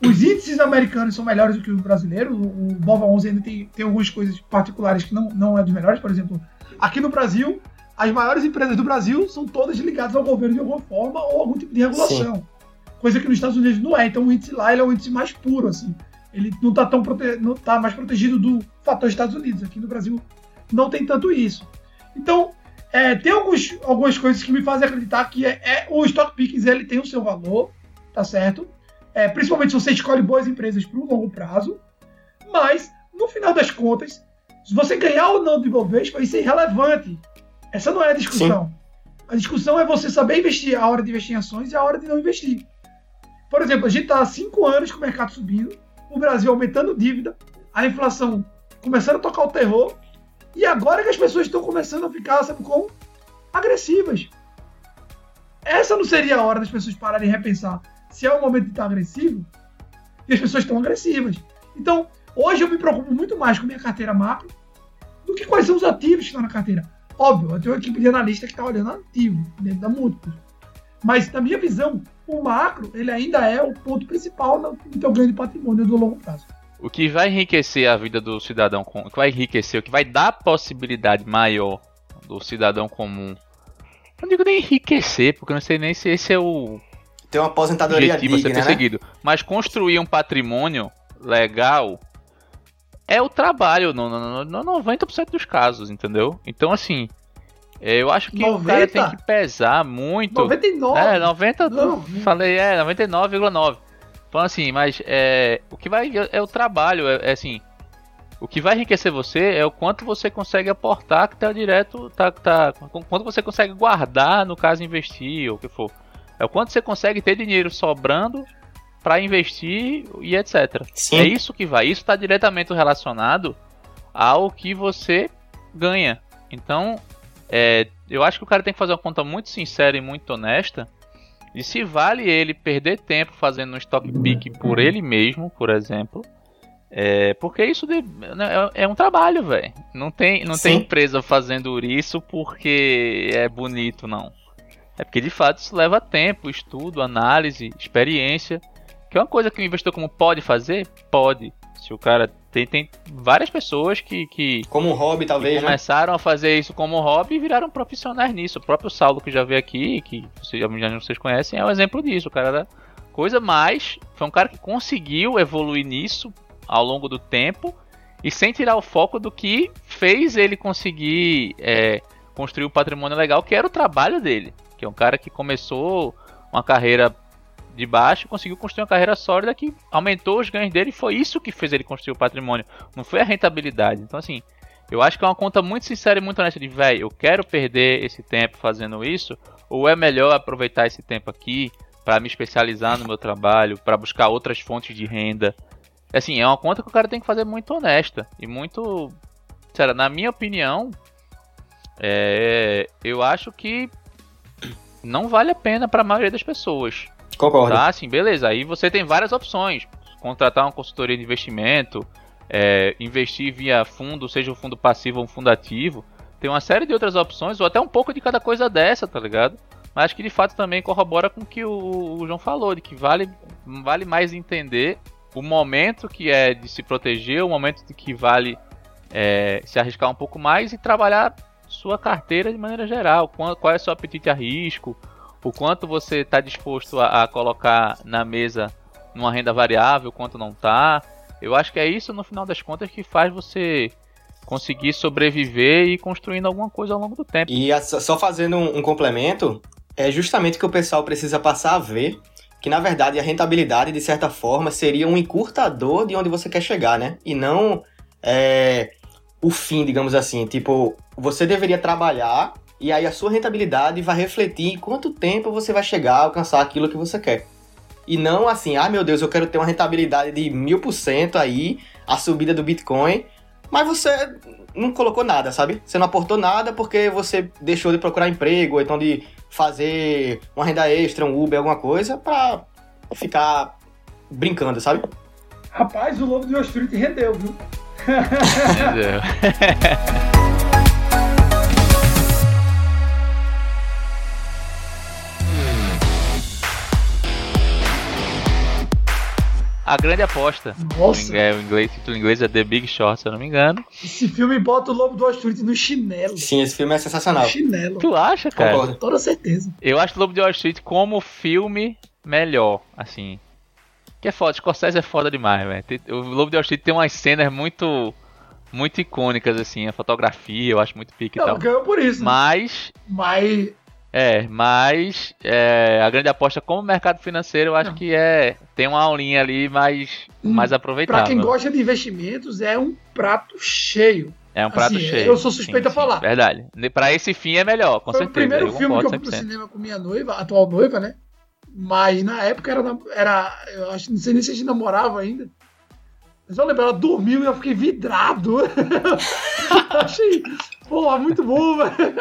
os índices americanos são melhores do que o brasileiro. O, o BOVA 11 ainda tem, tem algumas coisas particulares que não, não é dos melhores. Por exemplo, aqui no Brasil, as maiores empresas do Brasil são todas ligadas ao governo de alguma forma ou algum tipo de regulação. Sim. Coisa que nos Estados Unidos não é. Então o índice lá ele é um índice mais puro, assim. Ele não está tão prote... não tá mais protegido do fator Estados Unidos. Aqui no Brasil não tem tanto isso. Então, é, tem alguns, algumas coisas que me fazem acreditar que é, é, o Stock Pickings ele tem o seu valor, tá certo? É, principalmente se você escolhe boas empresas para um longo prazo. Mas, no final das contas, se você ganhar ou não de Ibovespa, isso é irrelevante. Essa não é a discussão. Sim. A discussão é você saber investir a hora de investir em ações e a hora de não investir. Por exemplo, a gente está há cinco anos com o mercado subindo, o Brasil aumentando dívida, a inflação começando a tocar o terror, e agora que as pessoas estão começando a ficar, sabe como? Agressivas. Essa não seria a hora das pessoas pararem e repensar se é o momento de estar agressivo e as pessoas estão agressivas. Então, hoje eu me preocupo muito mais com minha carteira macro do que quais são os ativos que estão na carteira. Óbvio, eu tenho uma equipe de analista que está olhando ativo dentro da múltipla. Mas, na minha visão, o macro ele ainda é o ponto principal no teu grande patrimônio do longo prazo. O que vai enriquecer a vida do cidadão, o que vai enriquecer, o que vai dar possibilidade maior do cidadão comum. Não digo nem enriquecer, porque eu não sei nem se esse é o ter uma aposentadoria objetivo digna, a ser perseguido. Né? Mas construir um patrimônio legal é o trabalho no, no, no 90% dos casos, entendeu? Então, assim, é, eu acho que 90? o cara tem que pesar muito. 99? É, 90, não, falei, é, 99,9. Então, assim, mas é, o que vai é, é o trabalho, é, é, assim, o que vai enriquecer você é o quanto você consegue aportar que tá direto, tá, tá, quanto você consegue guardar, no caso investir ou o que for. É o quanto você consegue ter dinheiro sobrando para investir e etc. Sim. É isso que vai. Isso está diretamente relacionado ao que você ganha. Então, é, eu acho que o cara tem que fazer uma conta muito sincera e muito honesta. E se vale ele perder tempo fazendo um stock pick por ele mesmo, por exemplo. É, porque isso de, né, é, é, um trabalho, velho. Não tem, não tem empresa fazendo isso porque é bonito, não. É porque de fato isso leva tempo, estudo, análise, experiência. Que é uma coisa que o investidor como pode fazer? Pode. Se o cara tem, tem várias pessoas que, que como um hobby talvez né? começaram né? a fazer isso como hobby e viraram profissionais nisso. O próprio Saulo que já veio aqui, que vocês, já vocês conhecem, é um exemplo disso. O cara era coisa mais foi um cara que conseguiu evoluir nisso ao longo do tempo e sem tirar o foco do que fez ele conseguir é, construir o um patrimônio legal, que era o trabalho dele. Que é um cara que começou uma carreira de baixo conseguiu construir uma carreira sólida que aumentou os ganhos dele foi isso que fez ele construir o patrimônio, não foi a rentabilidade. Então, assim, eu acho que é uma conta muito sincera e muito honesta de, velho, eu quero perder esse tempo fazendo isso, ou é melhor aproveitar esse tempo aqui para me especializar no meu trabalho, para buscar outras fontes de renda. Assim, é uma conta que o cara tem que fazer muito honesta e muito. Sério, na minha opinião, é, eu acho que não vale a pena para a maioria das pessoas. Concordo. Tá, assim, beleza. Aí você tem várias opções. Contratar uma consultoria de investimento, é, investir via fundo, seja um fundo passivo ou um fundo ativo. Tem uma série de outras opções, ou até um pouco de cada coisa dessa, tá ligado? Mas que de fato também corrobora com o que o, o João falou, de que vale, vale mais entender o momento que é de se proteger, o momento de que vale é, se arriscar um pouco mais e trabalhar sua carteira de maneira geral. Qual, qual é o seu apetite a risco, o quanto você está disposto a, a, colocar na mesa numa renda variável, quanto não está. Eu acho que é isso, no final das contas, que faz você conseguir sobreviver e construindo alguma coisa ao longo do tempo. E só fazendo um, um complemento, é justamente que o pessoal precisa passar a ver que na verdade a rentabilidade de certa forma seria um encurtador de onde você quer chegar, né? E não é, o fim, digamos assim. Tipo, você deveria trabalhar e aí a sua rentabilidade vai refletir em quanto tempo você vai chegar a alcançar aquilo que você quer. E não assim, ah meu Deus, eu quero ter uma rentabilidade de mil por cento aí, a subida do Bitcoin, mas você não colocou nada, sabe? Você não aportou nada porque você deixou de procurar emprego, ou então de fazer uma renda extra, um Uber, alguma coisa, pra ficar brincando, sabe? Rapaz, o Lobo de Wall Street rendeu, viu? rendeu. A Grande Aposta. Nossa. É, o inglês, título em inglês é The Big Short, se eu não me engano. Esse filme bota o Lobo do Wall Street no chinelo. Sim, esse filme é sensacional. No chinelo. Tu acha, cara? Concordo. Toda certeza. Eu acho o Lobo de Wall Street como filme melhor, assim. Que é foda, Scorsese é foda demais, velho. O Lobo de Wall Street tem umas cenas muito muito icônicas, assim, a fotografia, eu acho muito pique e tal. ganhou por isso. Mas. Mas. É, mas é, a grande aposta como mercado financeiro, eu acho Não. que é tem uma aulinha ali mais, hum, mais aproveitável. Para quem gosta de investimentos, é um prato cheio. É um prato assim, cheio. Eu sou suspeito sim, a falar. Sim, verdade. Para esse fim é melhor, com Foi certeza. o primeiro filme que eu fui pro cinema com minha noiva, atual noiva, né? Mas na época era, era eu acho, não sei nem se a gente namorava ainda. Mas eu lembro, ela dormiu e eu fiquei vidrado. Achei, porra, muito bom, velho.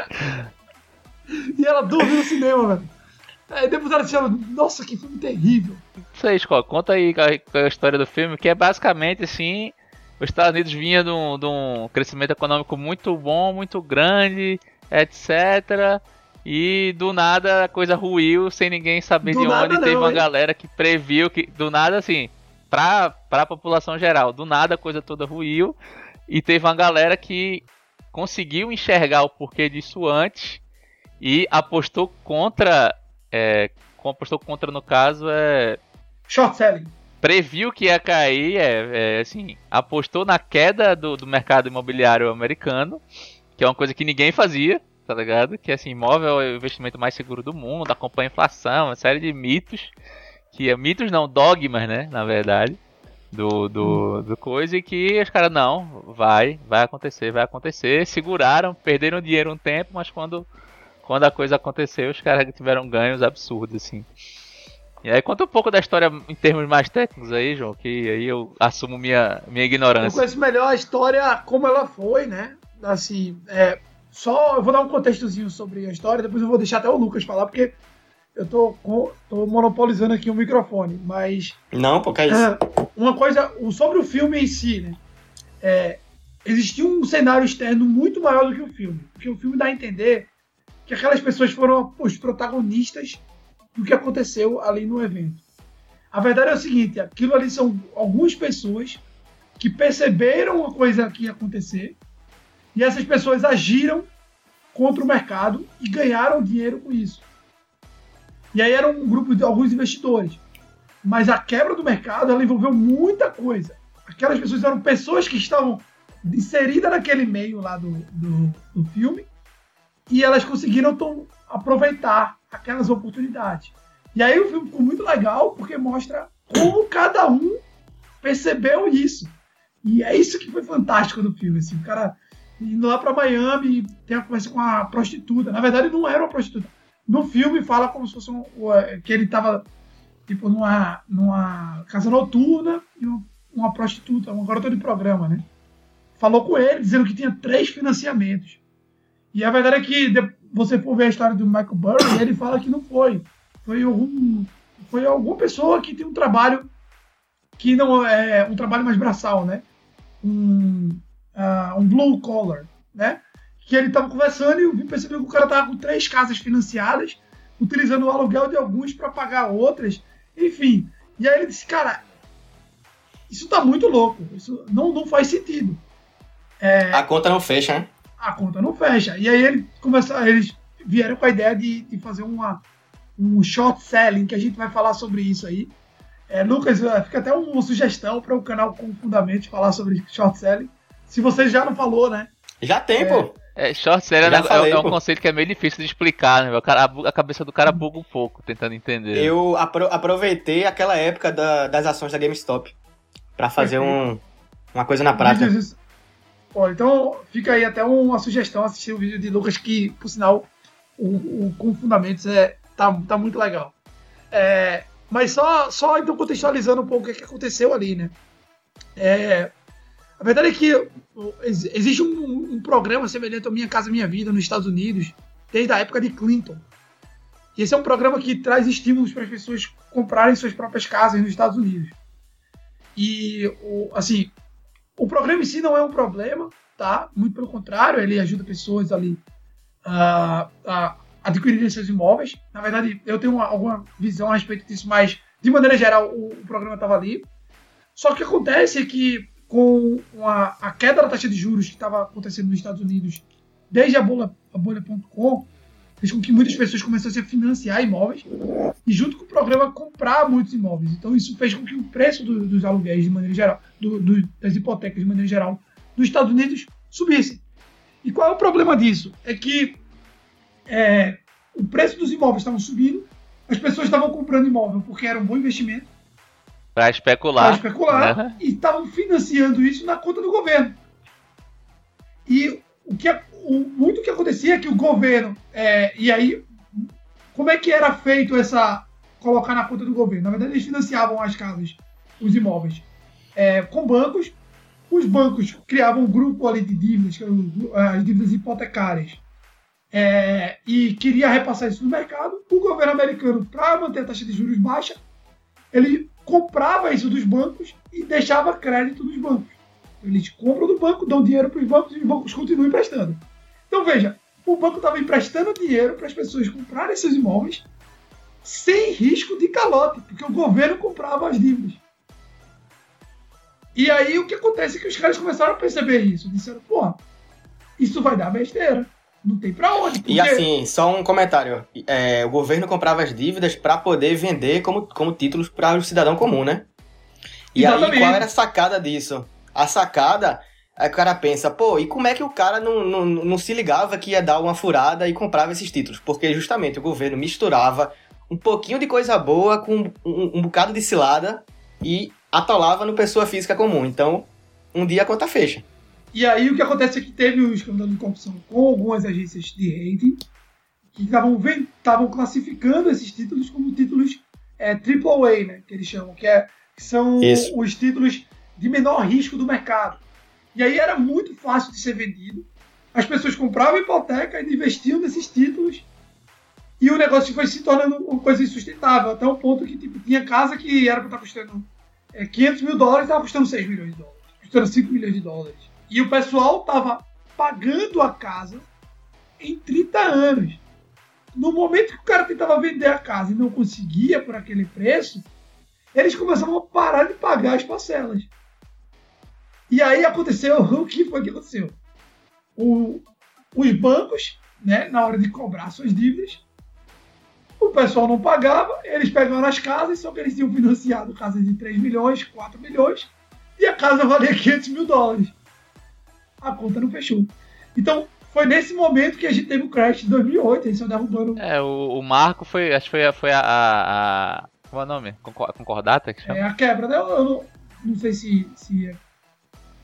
E ela dormiu no cinema, velho. Aí depois ela disse, nossa, que filme terrível. Isso aí, Scott, conta aí a, a história do filme, que é basicamente assim, os Estados Unidos vinha de um, de um crescimento econômico muito bom, muito grande, etc. E do nada a coisa ruiu sem ninguém saber do de onde. Não, Teve uma hein? galera que previu que, do nada assim, pra, pra população geral, do nada a coisa toda ruiu. E teve uma galera que conseguiu enxergar o porquê disso antes e apostou contra. É, apostou contra, no caso, é. Short selling. Previu que ia cair, é, é assim, apostou na queda do, do mercado imobiliário americano, que é uma coisa que ninguém fazia, tá ligado? Que assim, imóvel é o investimento mais seguro do mundo, acompanha a inflação, uma série de mitos, que é mitos não, dogmas, né, na verdade, do, do, do coisa, e que os caras, não, vai, vai acontecer, vai acontecer, seguraram, perderam dinheiro um tempo, mas quando quando a coisa aconteceu, os caras tiveram ganhos absurdos, assim. E aí conta um pouco da história em termos mais técnicos aí, João, que aí eu assumo minha, minha ignorância. Eu conheço melhor a história como ela foi, né? Assim, é, só eu vou dar um contextozinho sobre a história, depois eu vou deixar até o Lucas falar, porque eu tô, tô monopolizando aqui o microfone, mas... Não, porque é isso. É, uma coisa, sobre o filme em si, né? É, existia um cenário externo muito maior do que o filme, porque o filme dá a entender que aquelas pessoas foram os protagonistas do que aconteceu ali no evento. A verdade é o seguinte: aquilo ali são algumas pessoas que perceberam a coisa que ia acontecer e essas pessoas agiram contra o mercado e ganharam dinheiro com isso. E aí era um grupo de alguns investidores. Mas a quebra do mercado ela envolveu muita coisa. Aquelas pessoas eram pessoas que estavam inseridas naquele meio lá do, do, do filme e elas conseguiram aproveitar aquelas oportunidades. E aí o filme ficou muito legal porque mostra como cada um percebeu isso. E é isso que foi fantástico no filme. Assim, o cara indo lá para Miami tem a conversa com a prostituta. Na verdade, não era uma prostituta. No filme fala como se fosse um, que ele estava tipo numa, numa casa noturna e uma, uma prostituta, uma garota de programa, né? Falou com ele dizendo que tinha três financiamentos. E a verdade é que você for ver a história do Michael Burry, ele fala que não foi. Foi algum, foi alguma pessoa que tem um trabalho que não é um trabalho mais braçal, né? um, uh, um blue collar, né? Que ele estava conversando e percebeu que o cara estava com três casas financiadas, utilizando o aluguel de alguns para pagar outras, enfim. E aí ele disse, cara, isso tá muito louco, isso não, não faz sentido. É, a conta não fecha, né? A conta não fecha. E aí ele começou, eles vieram com a ideia de, de fazer uma, um short selling, que a gente vai falar sobre isso aí. É, Lucas, fica até uma sugestão para o canal com Fundamentos falar sobre short selling. Se você já não falou, né? Já tem, é, pô. É, short selling é, falei, é, um conceito que é meio difícil de explicar, né? O cara, a, cabeça do cara buga um pouco tentando entender. Eu apro aproveitei aquela época da, das ações da GameStop para fazer um, uma coisa na prática. Pô, então fica aí até uma sugestão assistir o vídeo de Lucas que, por sinal, o, o com fundamentos é tá, tá muito legal. É, mas só, só então contextualizando um pouco o que, aconteceu ali, né? É, a verdade é que existe um, um, programa semelhante ao Minha Casa Minha Vida nos Estados Unidos, desde a época de Clinton. E esse é um programa que traz estímulos para as pessoas comprarem suas próprias casas nos Estados Unidos. E, assim, o programa em si não é um problema, tá? Muito pelo contrário, ele ajuda pessoas ali a, a adquirirem seus imóveis. Na verdade, eu tenho uma, alguma visão a respeito disso, mas de maneira geral o, o programa estava ali. Só que o que acontece é que com a, a queda da taxa de juros que estava acontecendo nos Estados Unidos desde a bolha, a bolha.com, fez com que muitas pessoas começassem a financiar imóveis e junto com o programa comprar muitos imóveis. Então isso fez com que o preço do, dos aluguéis de maneira geral, do, do, das hipotecas de maneira geral dos Estados Unidos subisse. E qual é o problema disso? É que é, o preço dos imóveis estava subindo, as pessoas estavam comprando imóvel porque era um bom investimento. Para especular. Para especular. Né? E estavam financiando isso na conta do governo. E o que, o, muito que acontecia é que o governo. É, e aí, como é que era feito essa. colocar na conta do governo? Na verdade, eles financiavam as casas, os imóveis, é, com bancos. Os bancos criavam um grupo ali de dívidas, as dívidas hipotecárias é, e queria repassar isso no mercado, o governo americano, para manter a taxa de juros baixa, ele comprava isso dos bancos e deixava crédito nos bancos. Eles compram do banco, dão dinheiro para os bancos e os bancos continuam emprestando. Então veja, o banco estava emprestando dinheiro para as pessoas comprarem seus imóveis sem risco de calote, porque o governo comprava as dívidas. E aí o que acontece é que os caras começaram a perceber isso. Disseram, pô, isso vai dar besteira não tem pra onde. Porque... E assim, só um comentário. É, o governo comprava as dívidas para poder vender como, como títulos para o cidadão comum, né? E Exatamente. aí, qual era a sacada disso? A sacada que o cara pensa, pô, e como é que o cara não, não, não se ligava que ia dar uma furada e comprava esses títulos? Porque justamente o governo misturava um pouquinho de coisa boa com um, um bocado de cilada e atolava no pessoa física comum. Então, um dia a conta fecha. E aí o que acontece é que teve um escândalo de corrupção com algumas agências de rating que estavam classificando esses títulos como títulos é, AAA, né, que eles chamam, que, é, que são Isso. os títulos de menor risco do mercado. E aí era muito fácil de ser vendido. As pessoas compravam hipoteca e investiam nesses títulos e o negócio foi se tornando uma coisa insustentável, até o ponto que tipo, tinha casa que era para estar custando é, 500 mil dólares, estava custando 6 milhões de dólares, custando 5 milhões de dólares. E o pessoal tava pagando a casa em 30 anos. No momento que o cara tentava vender a casa e não conseguia por aquele preço, eles começavam a parar de pagar as parcelas. E aí aconteceu o que foi que aconteceu? O, os bancos, né, na hora de cobrar suas dívidas, o pessoal não pagava, eles pegaram as casas, só que eles tinham financiado casas de 3 milhões, 4 milhões, e a casa valia 500 mil dólares a conta não fechou. Então, foi nesse momento que a gente teve o crash de 2008, eles estão derrubando. É, o, o Marco foi, acho que foi, foi a, a, a Qual é o nome? Concordata? Que chama? É a quebra, né? Eu, eu não, não, sei se, se é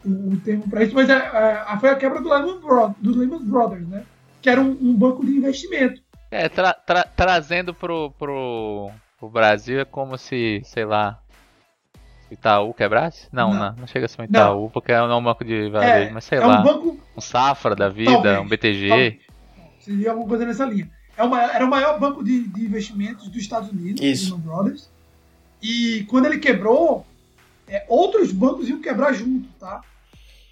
o, o termo para isso, mas é, é, foi a quebra do Lehman, Brothers, do Lehman Brothers, né? Que era um, um banco de investimento. É, tra, tra, trazendo pro, pro, pro Brasil é como se, sei lá, Itaú quebrasse? Não, não, não, não chega a ser um Itaú, não. porque é um banco de varejo, é, mas sei é lá. Um, banco... um Safra da vida, talvez, um BTG. Talvez. Seria alguma coisa nessa linha. É uma, era o maior banco de, de investimentos dos Estados Unidos, Isso. Lehman Brothers. E quando ele quebrou, é, outros bancos iam quebrar junto, tá?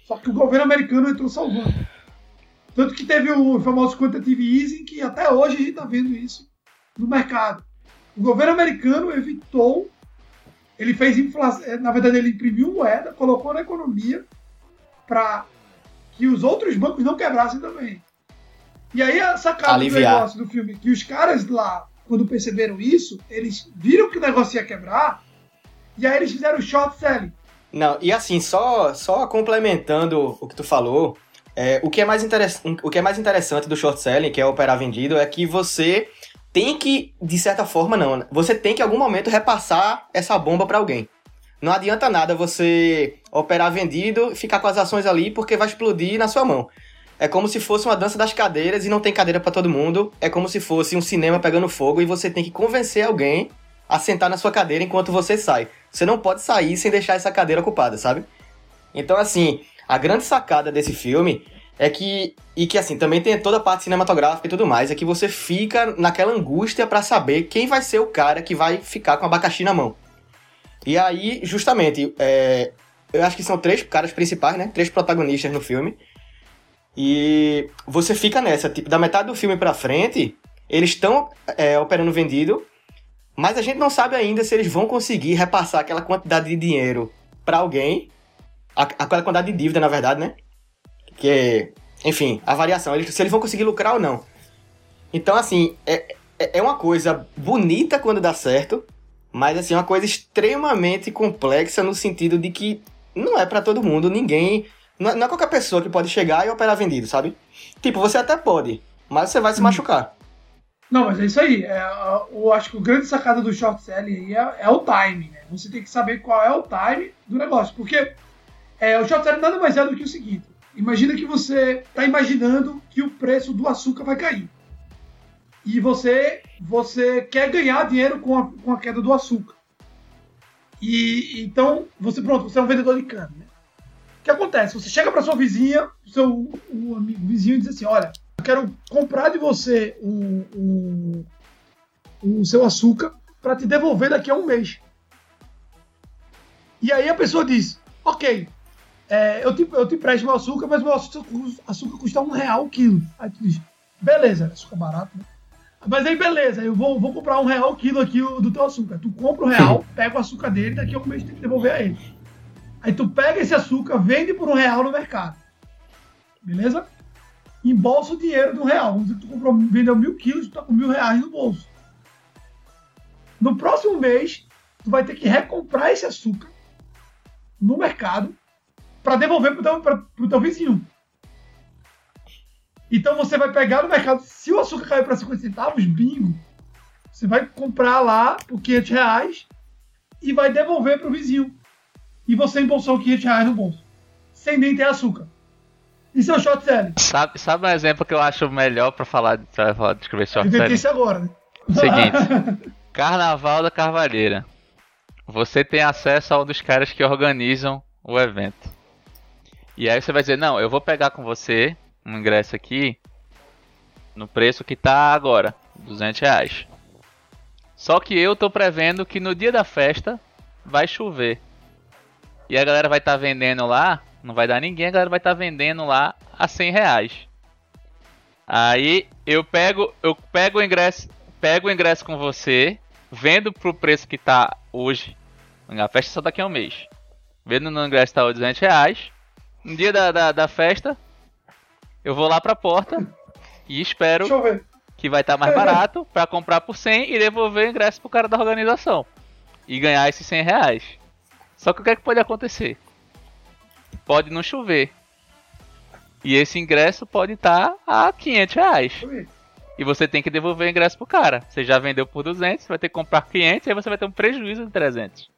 Só que o governo americano entrou salvando. Tanto que teve o famoso quantitative easing, que até hoje a gente está vendo isso no mercado. O governo americano evitou, ele fez inflação, eh, na verdade ele imprimiu moeda, colocou na economia para que os outros bancos não quebrassem também. E aí a sacada Aliviar. do negócio do filme, que os caras lá, quando perceberam isso, eles viram que o negócio ia quebrar, e aí eles fizeram o short selling. Não, e assim, só, só complementando o que tu falou, é, o, que é mais o que é mais interessante do short selling, que é operar vendido, é que você tem que, de certa forma, não, né? você tem que em algum momento repassar essa bomba para alguém. Não adianta nada você operar vendido ficar com as ações ali porque vai explodir na sua mão. É como se fosse uma dança das cadeiras e não tem cadeira para todo mundo. É como se fosse um cinema pegando fogo e você tem que convencer alguém a sentar na sua cadeira enquanto você sai. Você não pode sair sem deixar essa cadeira ocupada, sabe? Então, assim, a grande sacada desse filme é que. E que, assim, também tem toda a parte cinematográfica e tudo mais, é que você fica naquela angústia pra saber quem vai ser o cara que vai ficar com o abacaxi na mão. E aí, justamente, é, eu acho que são três caras principais, né? Três protagonistas no filme. E você fica nessa, tipo, da metade do filme pra frente, eles estão é, operando vendido, mas a gente não sabe ainda se eles vão conseguir repassar aquela quantidade de dinheiro pra alguém, aquela quantidade de dívida, na verdade, né? Que enfim, a variação, eles, se eles vão conseguir lucrar ou não. Então, assim, é, é é uma coisa bonita quando dá certo, mas, assim, é uma coisa extremamente complexa no sentido de que não é pra todo mundo, ninguém. Não é, não é qualquer pessoa que pode chegar e operar vendido, sabe? Tipo, você até pode, mas você vai se machucar. Não, mas é isso aí. É, eu acho que o grande sacada do short selling aí é, é o time, né? Você tem que saber qual é o time do negócio. Porque é, o short selling nada mais é do que o seguinte. Imagina que você está imaginando que o preço do açúcar vai cair. E você, você quer ganhar dinheiro com a, com a queda do açúcar. E então, você pronto, você é um vendedor de cana, né? O que acontece? Você chega para sua vizinha, seu o amigo vizinho e diz assim: Olha, eu quero comprar de você o, o, o seu açúcar para te devolver daqui a um mês. E aí a pessoa diz: Ok, é, eu, te, eu te presto meu açúcar, mas meu açúcar, açúcar custa um real o quilo. Aí tu diz: Beleza, açúcar barato, né? Mas aí beleza, eu vou, vou comprar um real o quilo aqui do teu açúcar. Tu compra o real, pega o açúcar dele, daqui a um mês tu tem que devolver a ele. Aí tu pega esse açúcar, vende por um real no mercado. Beleza? Embolsa o dinheiro do real. Vamos dizer que tu comprou, vendeu mil quilos, tu tá com mil reais no bolso. No próximo mês, tu vai ter que recomprar esse açúcar no mercado para devolver pro teu, pra, pro teu vizinho. Então você vai pegar no mercado, se o açúcar cair para 50 centavos, bingo. Você vai comprar lá por 500 reais e vai devolver pro vizinho. E você embolsou 500 reais no bolso. Sem nem ter açúcar. É o short selling. Sabe, sabe um exemplo que eu acho melhor pra falar, pra falar descrever short selling? isso agora, né? Seguinte. Carnaval da Carvalheira. Você tem acesso a um dos caras que organizam o evento. E aí você vai dizer, não, eu vou pegar com você um ingresso aqui no preço que tá agora, 200 reais. Só que eu tô prevendo que no dia da festa vai chover. E a galera vai estar vendendo lá, não vai dar ninguém, a galera vai estar vendendo lá a 100 reais. Aí eu pego, eu pego o ingresso, pego o ingresso com você, vendo pro preço que tá hoje. A festa só daqui a um mês. Vendo no ingresso tá 200 reais. No dia da, da, da festa, eu vou lá pra porta e espero que vai estar mais barato pra comprar por 100 e devolver o ingresso pro cara da organização. E ganhar esses 100 reais. Só que o que é que pode acontecer? Pode não chover. E esse ingresso pode estar a 500 reais. Ver. E você tem que devolver o ingresso pro cara. Você já vendeu por 200, vai ter que comprar 500 e aí você vai ter um prejuízo de 300.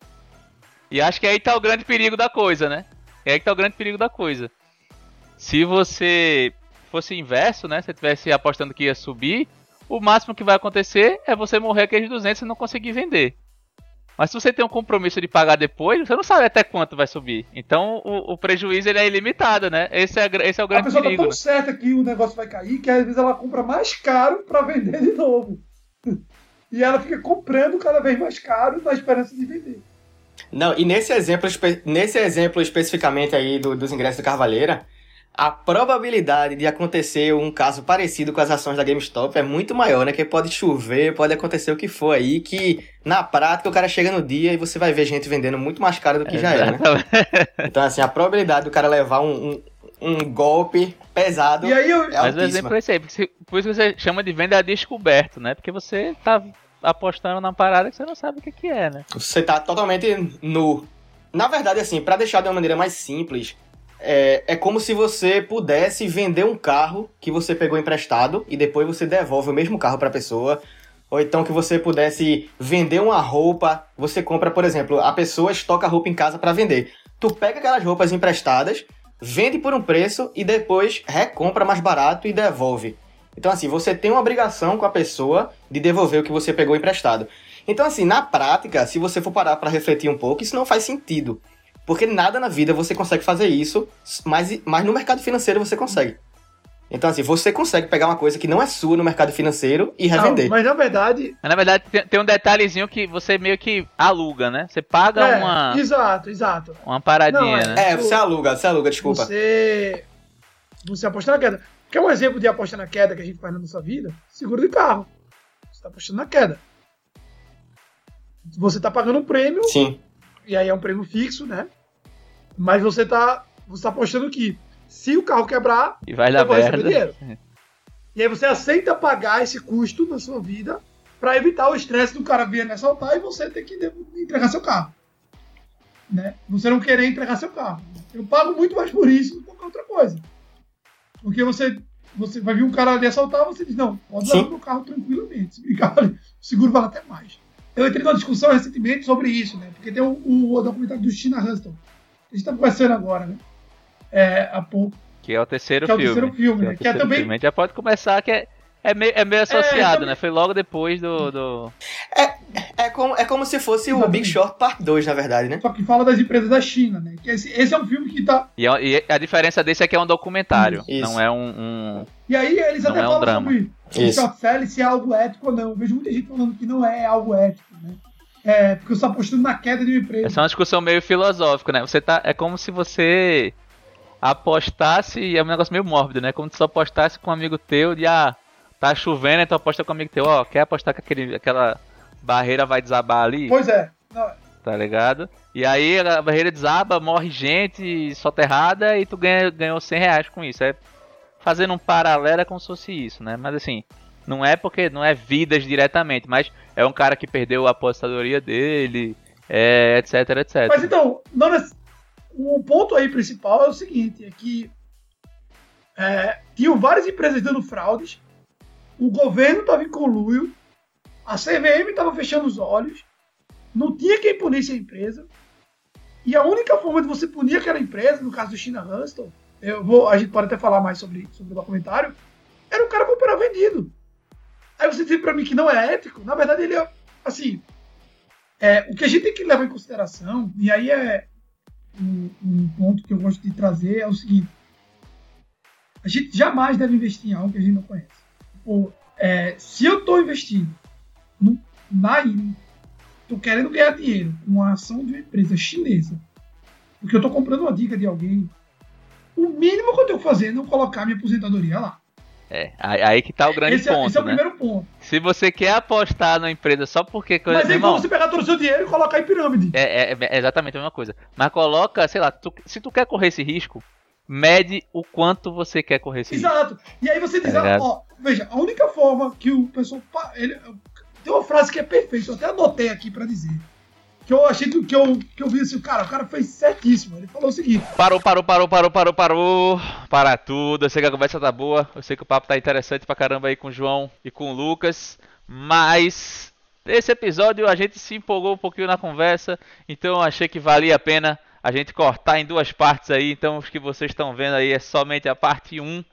E acho que aí tá o grande perigo da coisa, né? É aí que tá o grande perigo da coisa. Se você fosse inverso, né? Se você tivesse apostando que ia subir, o máximo que vai acontecer é você morrer aqueles 200 e não conseguir vender. Mas se você tem um compromisso de pagar depois, você não sabe até quanto vai subir. Então o, o prejuízo ele é ilimitado, né? Esse é, a esse é o A grande pessoa tá perigo. tão né? certa que o negócio vai cair que às vezes ela compra mais caro para vender de novo. E ela fica comprando cada vez mais caro na esperança de vender. Não, e nesse exemplo, nesse exemplo especificamente aí do, dos ingressos do Carvalheira, a probabilidade de acontecer um caso parecido com as ações da GameStop é muito maior, né? Que pode chover, pode acontecer o que for aí, que na prática o cara chega no dia e você vai ver gente vendendo muito mais caro do que já era, né? Então, assim, a probabilidade do cara levar um, um, um golpe pesado e aí eu... é Mas o exemplo é esse aí, por isso que você chama de venda descoberto, né? Porque você tá apostando na parada que você não sabe o que, que é, né? Você tá totalmente nu. Na verdade, assim, para deixar de uma maneira mais simples, é, é como se você pudesse vender um carro que você pegou emprestado e depois você devolve o mesmo carro para a pessoa. Ou então que você pudesse vender uma roupa, você compra, por exemplo, a pessoa estoca roupa em casa para vender. Tu pega aquelas roupas emprestadas, vende por um preço e depois recompra mais barato e devolve. Então, assim, você tem uma obrigação com a pessoa de devolver o que você pegou emprestado. Então, assim, na prática, se você for parar para refletir um pouco, isso não faz sentido. Porque nada na vida você consegue fazer isso, mas, mas no mercado financeiro você consegue. Então, assim, você consegue pegar uma coisa que não é sua no mercado financeiro e revender. Não, mas na verdade. Mas na verdade tem, tem, um detalhezinho que você meio que aluga, né? Você paga é, uma. Exato, exato. Uma paradinha, não, é, né? É, você aluga, você aluga, desculpa. Você. Você aposta na queda. Quer um exemplo de aposta na queda que a gente faz na nossa vida? Seguro de carro. Você está apostando na queda. Você está pagando um prêmio. Sim. E aí é um prêmio fixo, né? Mas você está você tá apostando que se o carro quebrar, e vai dar merda. dinheiro. E aí você aceita pagar esse custo na sua vida para evitar o estresse do cara vir assaltar e você ter que entregar seu carro. Né? Você não querer entregar seu carro. Eu pago muito mais por isso do que qualquer outra coisa. Porque você, você vai vir um cara ali assaltar, você diz, não, pode levar meu carro tranquilamente. Se brincar, o seguro vale até mais. Eu entrei numa discussão recentemente sobre isso, né? Porque tem o, o, o documentário do China Huston. A gente tá conversando agora, né? É, há pouco. Que é o terceiro que é filme. o terceiro filme, que é né? Que é também. Filme. Já pode começar, que é é meio, é meio é, associado, é, né? Foi logo depois do. do... É, é, como, é como se fosse Exatamente. o Big Short Part 2, na verdade, né? Só que fala das empresas da China, né? Que esse, esse é um filme que tá. E, é e, a diferença desse é que é um documentário, Isso. não é um, um. E aí eles até é falam um sobre o short se é algo ético ou não. Eu vejo muita gente falando que não é algo ético, né? É, porque você tá apostando na queda de uma empresa. Essa é uma discussão meio filosófica, né? Você tá. É como se você apostasse. É um negócio meio mórbido, né? Como se você apostasse com um amigo teu de ah Tá chovendo, então aposta com o amigo teu, ó, quer apostar que aquele, aquela barreira vai desabar ali? Pois é. Não. Tá ligado? E aí a barreira desaba, morre gente soterrada e tu ganha, ganhou 100 reais com isso. É fazendo um paralelo é como se fosse isso, né? Mas assim, não é porque não é vidas diretamente, mas é um cara que perdeu a apostadoria dele, é, etc, etc. Mas então, não, o ponto aí principal é o seguinte, é que é, tinham várias empresas dando fraudes o governo estava em conluio, a CVM estava fechando os olhos, não tinha quem punisse a empresa, e a única forma de você punir aquela empresa, no caso do China Hustle, eu vou, a gente pode até falar mais sobre, sobre o documentário, era o cara comprar vendido. Aí você diz para mim que não é ético, na verdade ele é, assim, é, o que a gente tem que levar em consideração, e aí é um, um ponto que eu gosto de trazer, é o seguinte, a gente jamais deve investir em algo que a gente não conhece tipo, é, se eu estou investindo no, na estou querendo ganhar dinheiro com a ação de uma empresa chinesa, porque eu estou comprando uma dica de alguém, o mínimo que eu tenho que fazer é não colocar minha aposentadoria lá. É, aí que tá o grande esse ponto. É, esse é o né? primeiro ponto. Se você quer apostar na empresa só porque. Mas é igual você pegar todo o seu dinheiro e colocar em pirâmide. É, é, é exatamente a mesma coisa. Mas coloca, sei lá, tu, se tu quer correr esse risco, mede o quanto você quer correr esse Exato. risco. E aí você diz, tá ó, veja, a única forma que o pessoal. Ele, tem uma frase que é perfeita, eu até anotei aqui para dizer. Que eu achei que, que, eu, que eu vi assim, cara, o cara fez certíssimo. Ele falou o seguinte: Parou, parou, parou, parou, parou, parou. Para tudo. Eu sei que a conversa tá boa. Eu sei que o papo tá interessante pra caramba aí com o João e com o Lucas. Mas esse episódio a gente se empolgou um pouquinho na conversa. Então achei que valia a pena a gente cortar em duas partes aí. Então, os que vocês estão vendo aí é somente a parte 1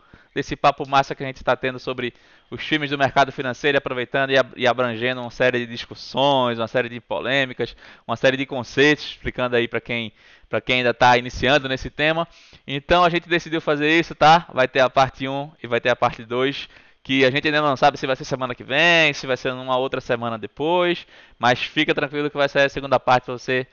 desse papo massa que a gente está tendo sobre os filmes do mercado financeiro, aproveitando e abrangendo uma série de discussões, uma série de polêmicas, uma série de conceitos, explicando aí para quem, quem ainda está iniciando nesse tema. Então, a gente decidiu fazer isso, tá? Vai ter a parte 1 e vai ter a parte 2 que a gente ainda não sabe se vai ser semana que vem, se vai ser numa outra semana depois, mas fica tranquilo que vai sair a segunda parte para você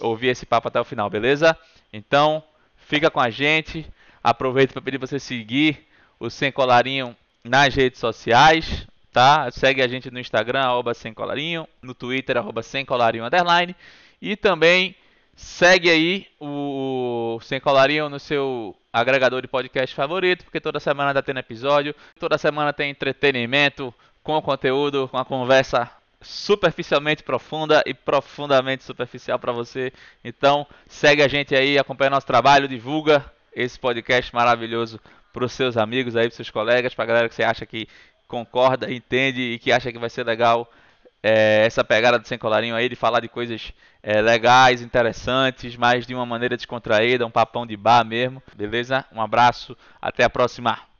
ouvir esse papo até o final, beleza? Então, fica com a gente. Aproveito para pedir você seguir o Sem Colarinho nas redes sociais, tá? Segue a gente no Instagram, arroba Sem Colarinho, no Twitter, arroba Sem Colarinho Underline. E também segue aí o Sem Colarinho no seu agregador de podcast favorito, porque toda semana tá tendo episódio, toda semana tem entretenimento com conteúdo, com a conversa superficialmente profunda e profundamente superficial para você. Então, segue a gente aí, acompanha nosso trabalho, divulga esse podcast maravilhoso para os seus amigos aí, para seus colegas, para a galera que você acha que concorda, entende e que acha que vai ser legal é, essa pegada do Sem Colarinho aí, de falar de coisas é, legais, interessantes, mas de uma maneira descontraída, um papão de bar mesmo, beleza? Um abraço, até a próxima.